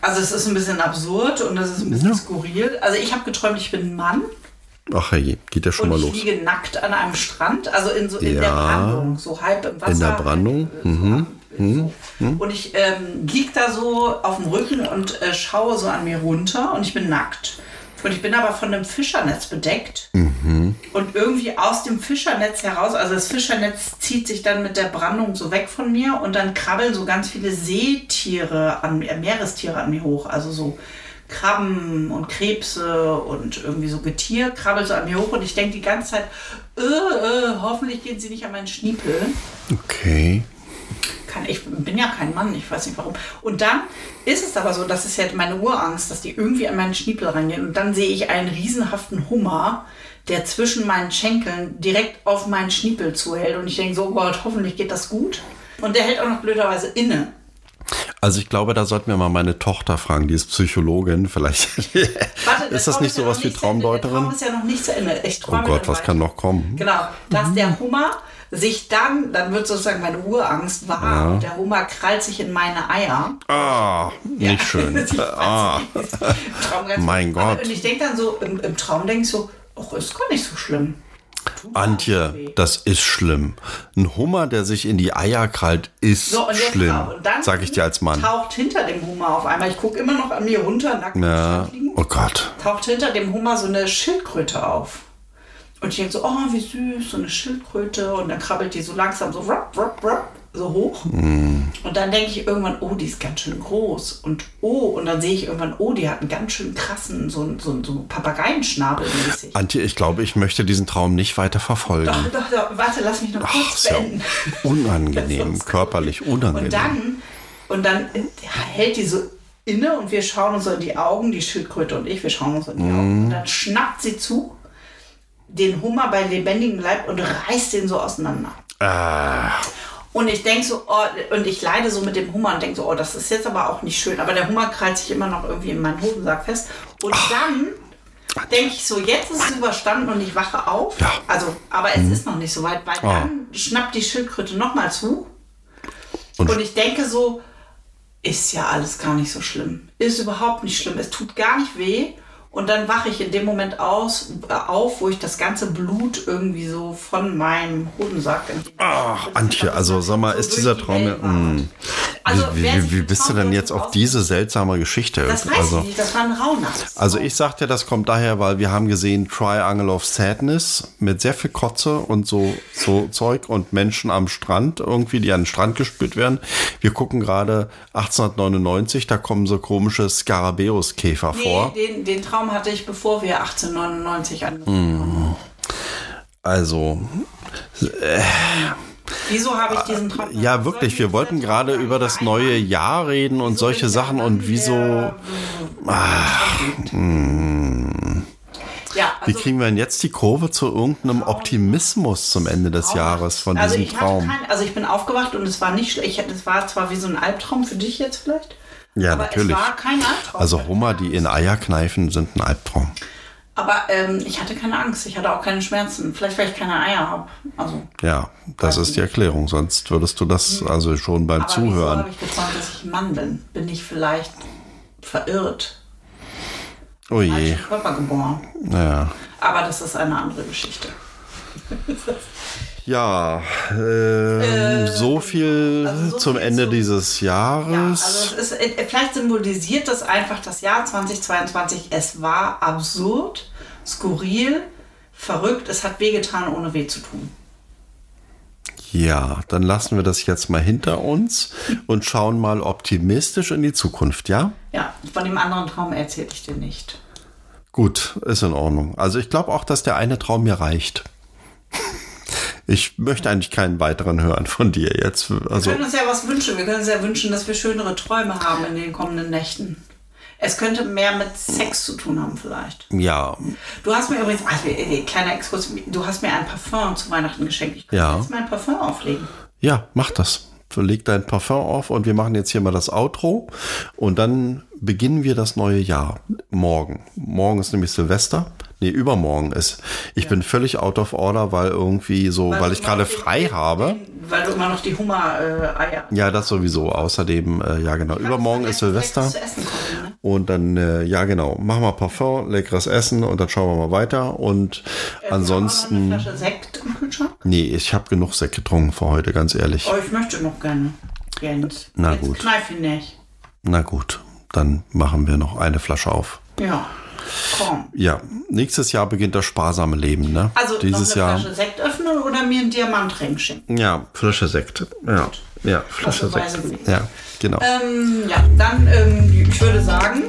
Also es ist ein bisschen absurd und es ist ein bisschen skurril. Also ich habe geträumt, ich bin ein Mann Ach hey, geht ja schon und mal ich los. liege nackt an einem Strand, also in, so, in der Ja. Brandung, so halb im Wasser. In der Brandung? Mhm. halb, äh, so. Und ich ähm, liege da so auf dem Rücken und äh, schaue so an mir runter und ich bin nackt. Und ich bin aber von einem Fischernetz bedeckt. Mhm. Und irgendwie aus dem Fischernetz heraus, also das Fischernetz zieht sich dann mit der Brandung so weg von mir und dann krabbeln so ganz viele Seetiere, an, äh, Meerestiere an mir hoch. Also so Krabben und Krebse und irgendwie so Getier krabbelt so an mir hoch und ich denke die ganze Zeit, äh, äh, hoffentlich gehen sie nicht an meinen Schniepel. Okay. Kann, ich bin ja kein Mann, ich weiß nicht warum. Und dann ist es aber so, das ist ja meine Urangst, dass die irgendwie an meinen Schniepel rangehen. Und dann sehe ich einen riesenhaften Hummer, der zwischen meinen Schenkeln direkt auf meinen Schniepel zuhält. Und ich denke so, oh Gott, hoffentlich geht das gut. Und der hält auch noch blöderweise inne. Also ich glaube, da sollten wir mal meine Tochter fragen, die ist Psychologin. Vielleicht Warte, ist das nicht ja sowas noch wie. Der Traumdeuterin. Traum ist ja noch nicht zu Ende. Ich Oh Gott, was weiter. kann noch kommen? Genau, dass der Hummer sich dann, dann wird sozusagen meine Urangst wahr. Ja. Und der Hummer krallt sich in meine Eier. Ah, nicht schön. Ah. nicht, Mein Aber- Gott. Und ich denke dann so, im, im Traum denke ich so, ach, ist gar nicht so schlimm. Antje, weh. das ist schlimm. Ein Hummer, der sich in die Eier krallt, ist So, schlimm. Und dann Sag ich dir als Mann. Taucht hinter dem Hummer auf einmal, ich gucke immer noch an mir runter, nackt Ja. Oh Gott. taucht hinter dem Hummer so eine Schildkröte auf. Und ich denke so, oh, wie süß, so eine Schildkröte. Und dann krabbelt die so langsam so, rup, rup, rup, so hoch. Mm. Und dann denke ich irgendwann, oh, die ist ganz schön groß. Und oh, und dann sehe ich irgendwann, oh, die hat einen ganz schön krassen, so, so, so Papageienschnabel mäßig. Antje, ich glaube, ich möchte diesen Traum nicht weiter verfolgen. Doch, doch, doch, warte, lass mich noch Ach, kurz ist ja beenden. unangenehm, körperlich unangenehm. Und dann, und dann hält die so inne und wir schauen uns so in die Augen, die Schildkröte und ich, wir schauen uns in die Mhm. Augen. Und dann schnappt sie zu, den Hummer bei lebendigem Leib und reißt den so auseinander. Ah, Und ich denke so, oh, und ich leide so mit dem Hummer und denke so, oh, das ist jetzt aber auch nicht schön. Aber der Hummer krallt sich immer noch irgendwie in meinen Hosensack fest. Und dann denke ich so, jetzt ist es überstanden und ich wache auf. Ja. Mhm. Also, aber es ist noch nicht so weit, weil Ah. dann schnappt die Schildkröte nochmal zu. Und- Und, ich denke so, ist ja alles gar nicht so schlimm. Ist überhaupt nicht schlimm. Es tut gar nicht weh. Und dann wache ich in dem Moment aus, äh, auf, wo ich das ganze Blut irgendwie so von meinem Hodensack. Ach, Antje, also sag mal, ist dieser Traum ja- mm. Also, wie, wie, wie bist du denn jetzt auf diese seltsame Geschichte? Das weiß also, ich nicht, das war ein Raunachts. also ich sagte, das kommt daher, weil wir haben gesehen Triangle of Sadness mit sehr viel Kotze und so, so Zeug und Menschen am Strand irgendwie, die an den Strand gespült werden. Wir gucken gerade 1899, da kommen so komische Skarabäuskäfer vor. Nee, den, den Traum hatte ich, bevor wir 1899 angefangen haben. Also, Wieso habe ich diesen Traum? ja wirklich, wir wollten gerade über das neue Jahr reden und solche Sachen und wieso, Ja, wie also, kriegen wir denn jetzt die Kurve zu irgendeinem Optimismus zum Ende des Jahres von also diesem Traum? Kein, also ich bin aufgewacht und es war nicht schlecht. Es war zwar wie so ein Albtraum für dich jetzt vielleicht. Ja, aber natürlich. es war kein Albtraum. Also Hummer, die in Eier kneifen, sind ein Albtraum. Aber ähm, ich hatte keine Angst, ich hatte auch keine Schmerzen. Vielleicht, weil ich keine Eier habe. Also, Ja, das ist die Erklärung. Sonst würdest du das also schon beim aber Zuhören. habe ich geträumt, dass ich ein Mann bin? Bin ich vielleicht verirrt? Oh je, Körper geboren? ja. Aber das ist eine andere Geschichte. Ja, ähm, so viel also so zum viel Ende zu- dieses Ja, Jahres. also es ist, äh, vielleicht symbolisiert das einfach das Jahr 2022. Es war absurd, skurril, verrückt. Es hat wehgetan, ohne weh zu tun. Ja, dann lassen wir das jetzt mal hinter uns und schauen mal optimistisch in die Zukunft, ja? Ja, von dem anderen Traum erzähle ich dir nicht. Gut, ist in Ordnung. Also ich glaube auch, dass der eine Traum mir reicht. Ich möchte eigentlich keinen weiteren hören von dir jetzt. Also Wir können uns ja was wünschen. Wir können uns ja wünschen, dass wir schönere Träume haben in den kommenden Nächten. Es könnte mehr mit Sex zu tun haben vielleicht. ja, Du hast mir übrigens, also, kleiner Exkurs, du hast mir ein Parfum zu Weihnachten geschenkt. Ich könnte Ja. jetzt mein Parfum auflegen. ja, mach das. Leg dein Parfum auf und wir machen jetzt hier mal das Outro und dann beginnen wir das neue Jahr morgen. Morgen ist nämlich Silvester. Nee, übermorgen ist. Ich bin völlig out of order, weil irgendwie so, weil, du ich gerade noch den- frei habe. Weil du immer noch die Hummer-Eier. Ja, das sowieso. Außerdem, äh, ja genau, übermorgen ist Silvester. Essen kommen, ne? Und dann, äh, ja genau, machen wir Parfum, leckeres Essen und dann schauen wir mal weiter. Und Wir haben ansonsten, noch eine Flasche Sekt im Kühlschrank. Nee, ich habe genug Sekt getrunken für heute, ganz ehrlich. Oh, ich möchte noch gerne. Jens. Na Jetzt gut. Kneif ihn nicht. Na gut, dann machen wir noch eine Flasche auf. Ja. Komm. Ja, nächstes Jahr beginnt das sparsame Leben, ne? Also Dieses noch eine Jahr. Flasche Sekt öffnen oder mir einen Diamantring schenken? Ja, Flasche Sekt. Ja, ja, Flasche Sekt. Ja, genau. Ähm, ja, dann, ähm, ich würde sagen,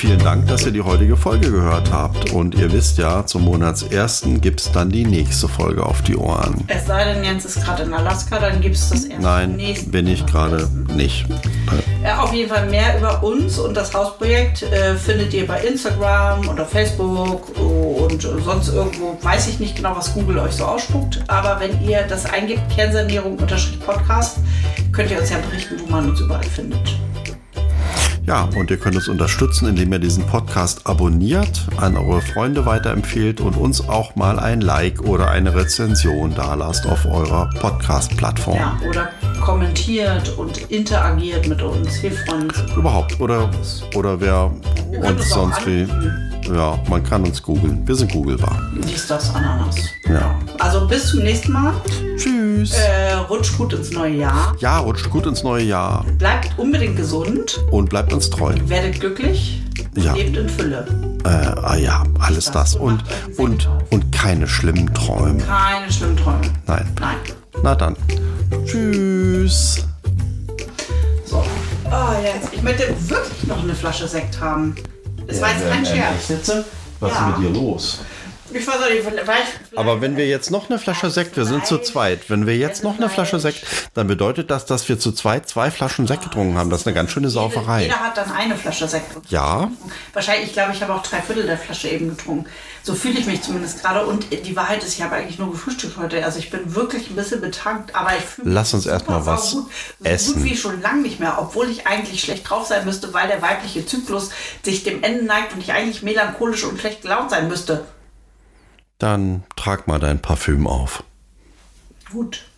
Vielen Dank, dass ihr die heutige Folge gehört habt. Und ihr wisst ja, zum Monatsersten gibt es dann die nächste Folge auf die Ohren. es sei denn, Jens ist gerade in Alaska, dann gibt es das erst Nein, bin ich gerade nicht. Ja, auf jeden Fall mehr über uns und das Hausprojekt äh, findet ihr bei Instagram oder Facebook und sonst irgendwo. Weiß ich nicht genau, was Google euch so ausspuckt. Aber wenn ihr das eingibt, Kernsanierung-Podcast, könnt ihr uns ja berichten, wo man uns überall findet. Ja, und ihr könnt uns unterstützen, indem ihr diesen Podcast abonniert, an eure Freunde weiterempfehlt und uns auch mal ein Like oder eine Rezension dalasst auf eurer Podcast-Plattform. Ja, oder kommentiert und interagiert mit uns. Wir freuen uns. Überhaupt. Oder, oder wer uns sonst wie. Ja, man kann uns googeln. Wir sind googelbar. Dies, das, Ananas. Ja. Also bis zum nächsten Mal. Tschüss. Äh, rutscht gut ins neue Jahr. Ja, rutscht gut ins neue Jahr Bleibt unbedingt gesund. und bleibt uns treu. Werdet glücklich. Ja. Lebt in Fülle. Äh, ah ja, alles das. Und, und, und keine schlimmen Träume. Keine schlimmen Träume. Nein. Nein. Na dann. Tschüss. So. Oh, Jens, ich möchte wirklich noch eine Flasche Sekt haben. Es war jetzt kein Scherz. Sitze? Was Ja. ist mit dir los? Ich weiß auch nicht, vielleicht. Aber wenn wir jetzt noch eine Flasche Sekt, wir sind zu zweit, wenn wir jetzt noch eine Flasche Sekt, dann bedeutet das, dass wir zu zweit zwei Flaschen Sekt getrunken haben. Das ist eine ganz schöne Sauferei. Jeder hat dann eine Flasche Sekt. getrunken. Ja, Wahrscheinlich, ich glaube, ich habe auch drei Viertel der Flasche eben getrunken. So fühle ich mich zumindest gerade. Und die Wahrheit ist, ich habe eigentlich nur gefrühstückt heute. Also ich bin wirklich ein bisschen betankt, aber ich fühle mich Lass uns super erst mal was saugut. so essen. gut wie schon lange nicht mehr, obwohl ich eigentlich schlecht drauf sein müsste, weil der weibliche Zyklus sich dem Ende neigt und ich eigentlich melancholisch und schlecht gelaunt sein müsste. Dann trag mal dein Parfüm auf. Gut.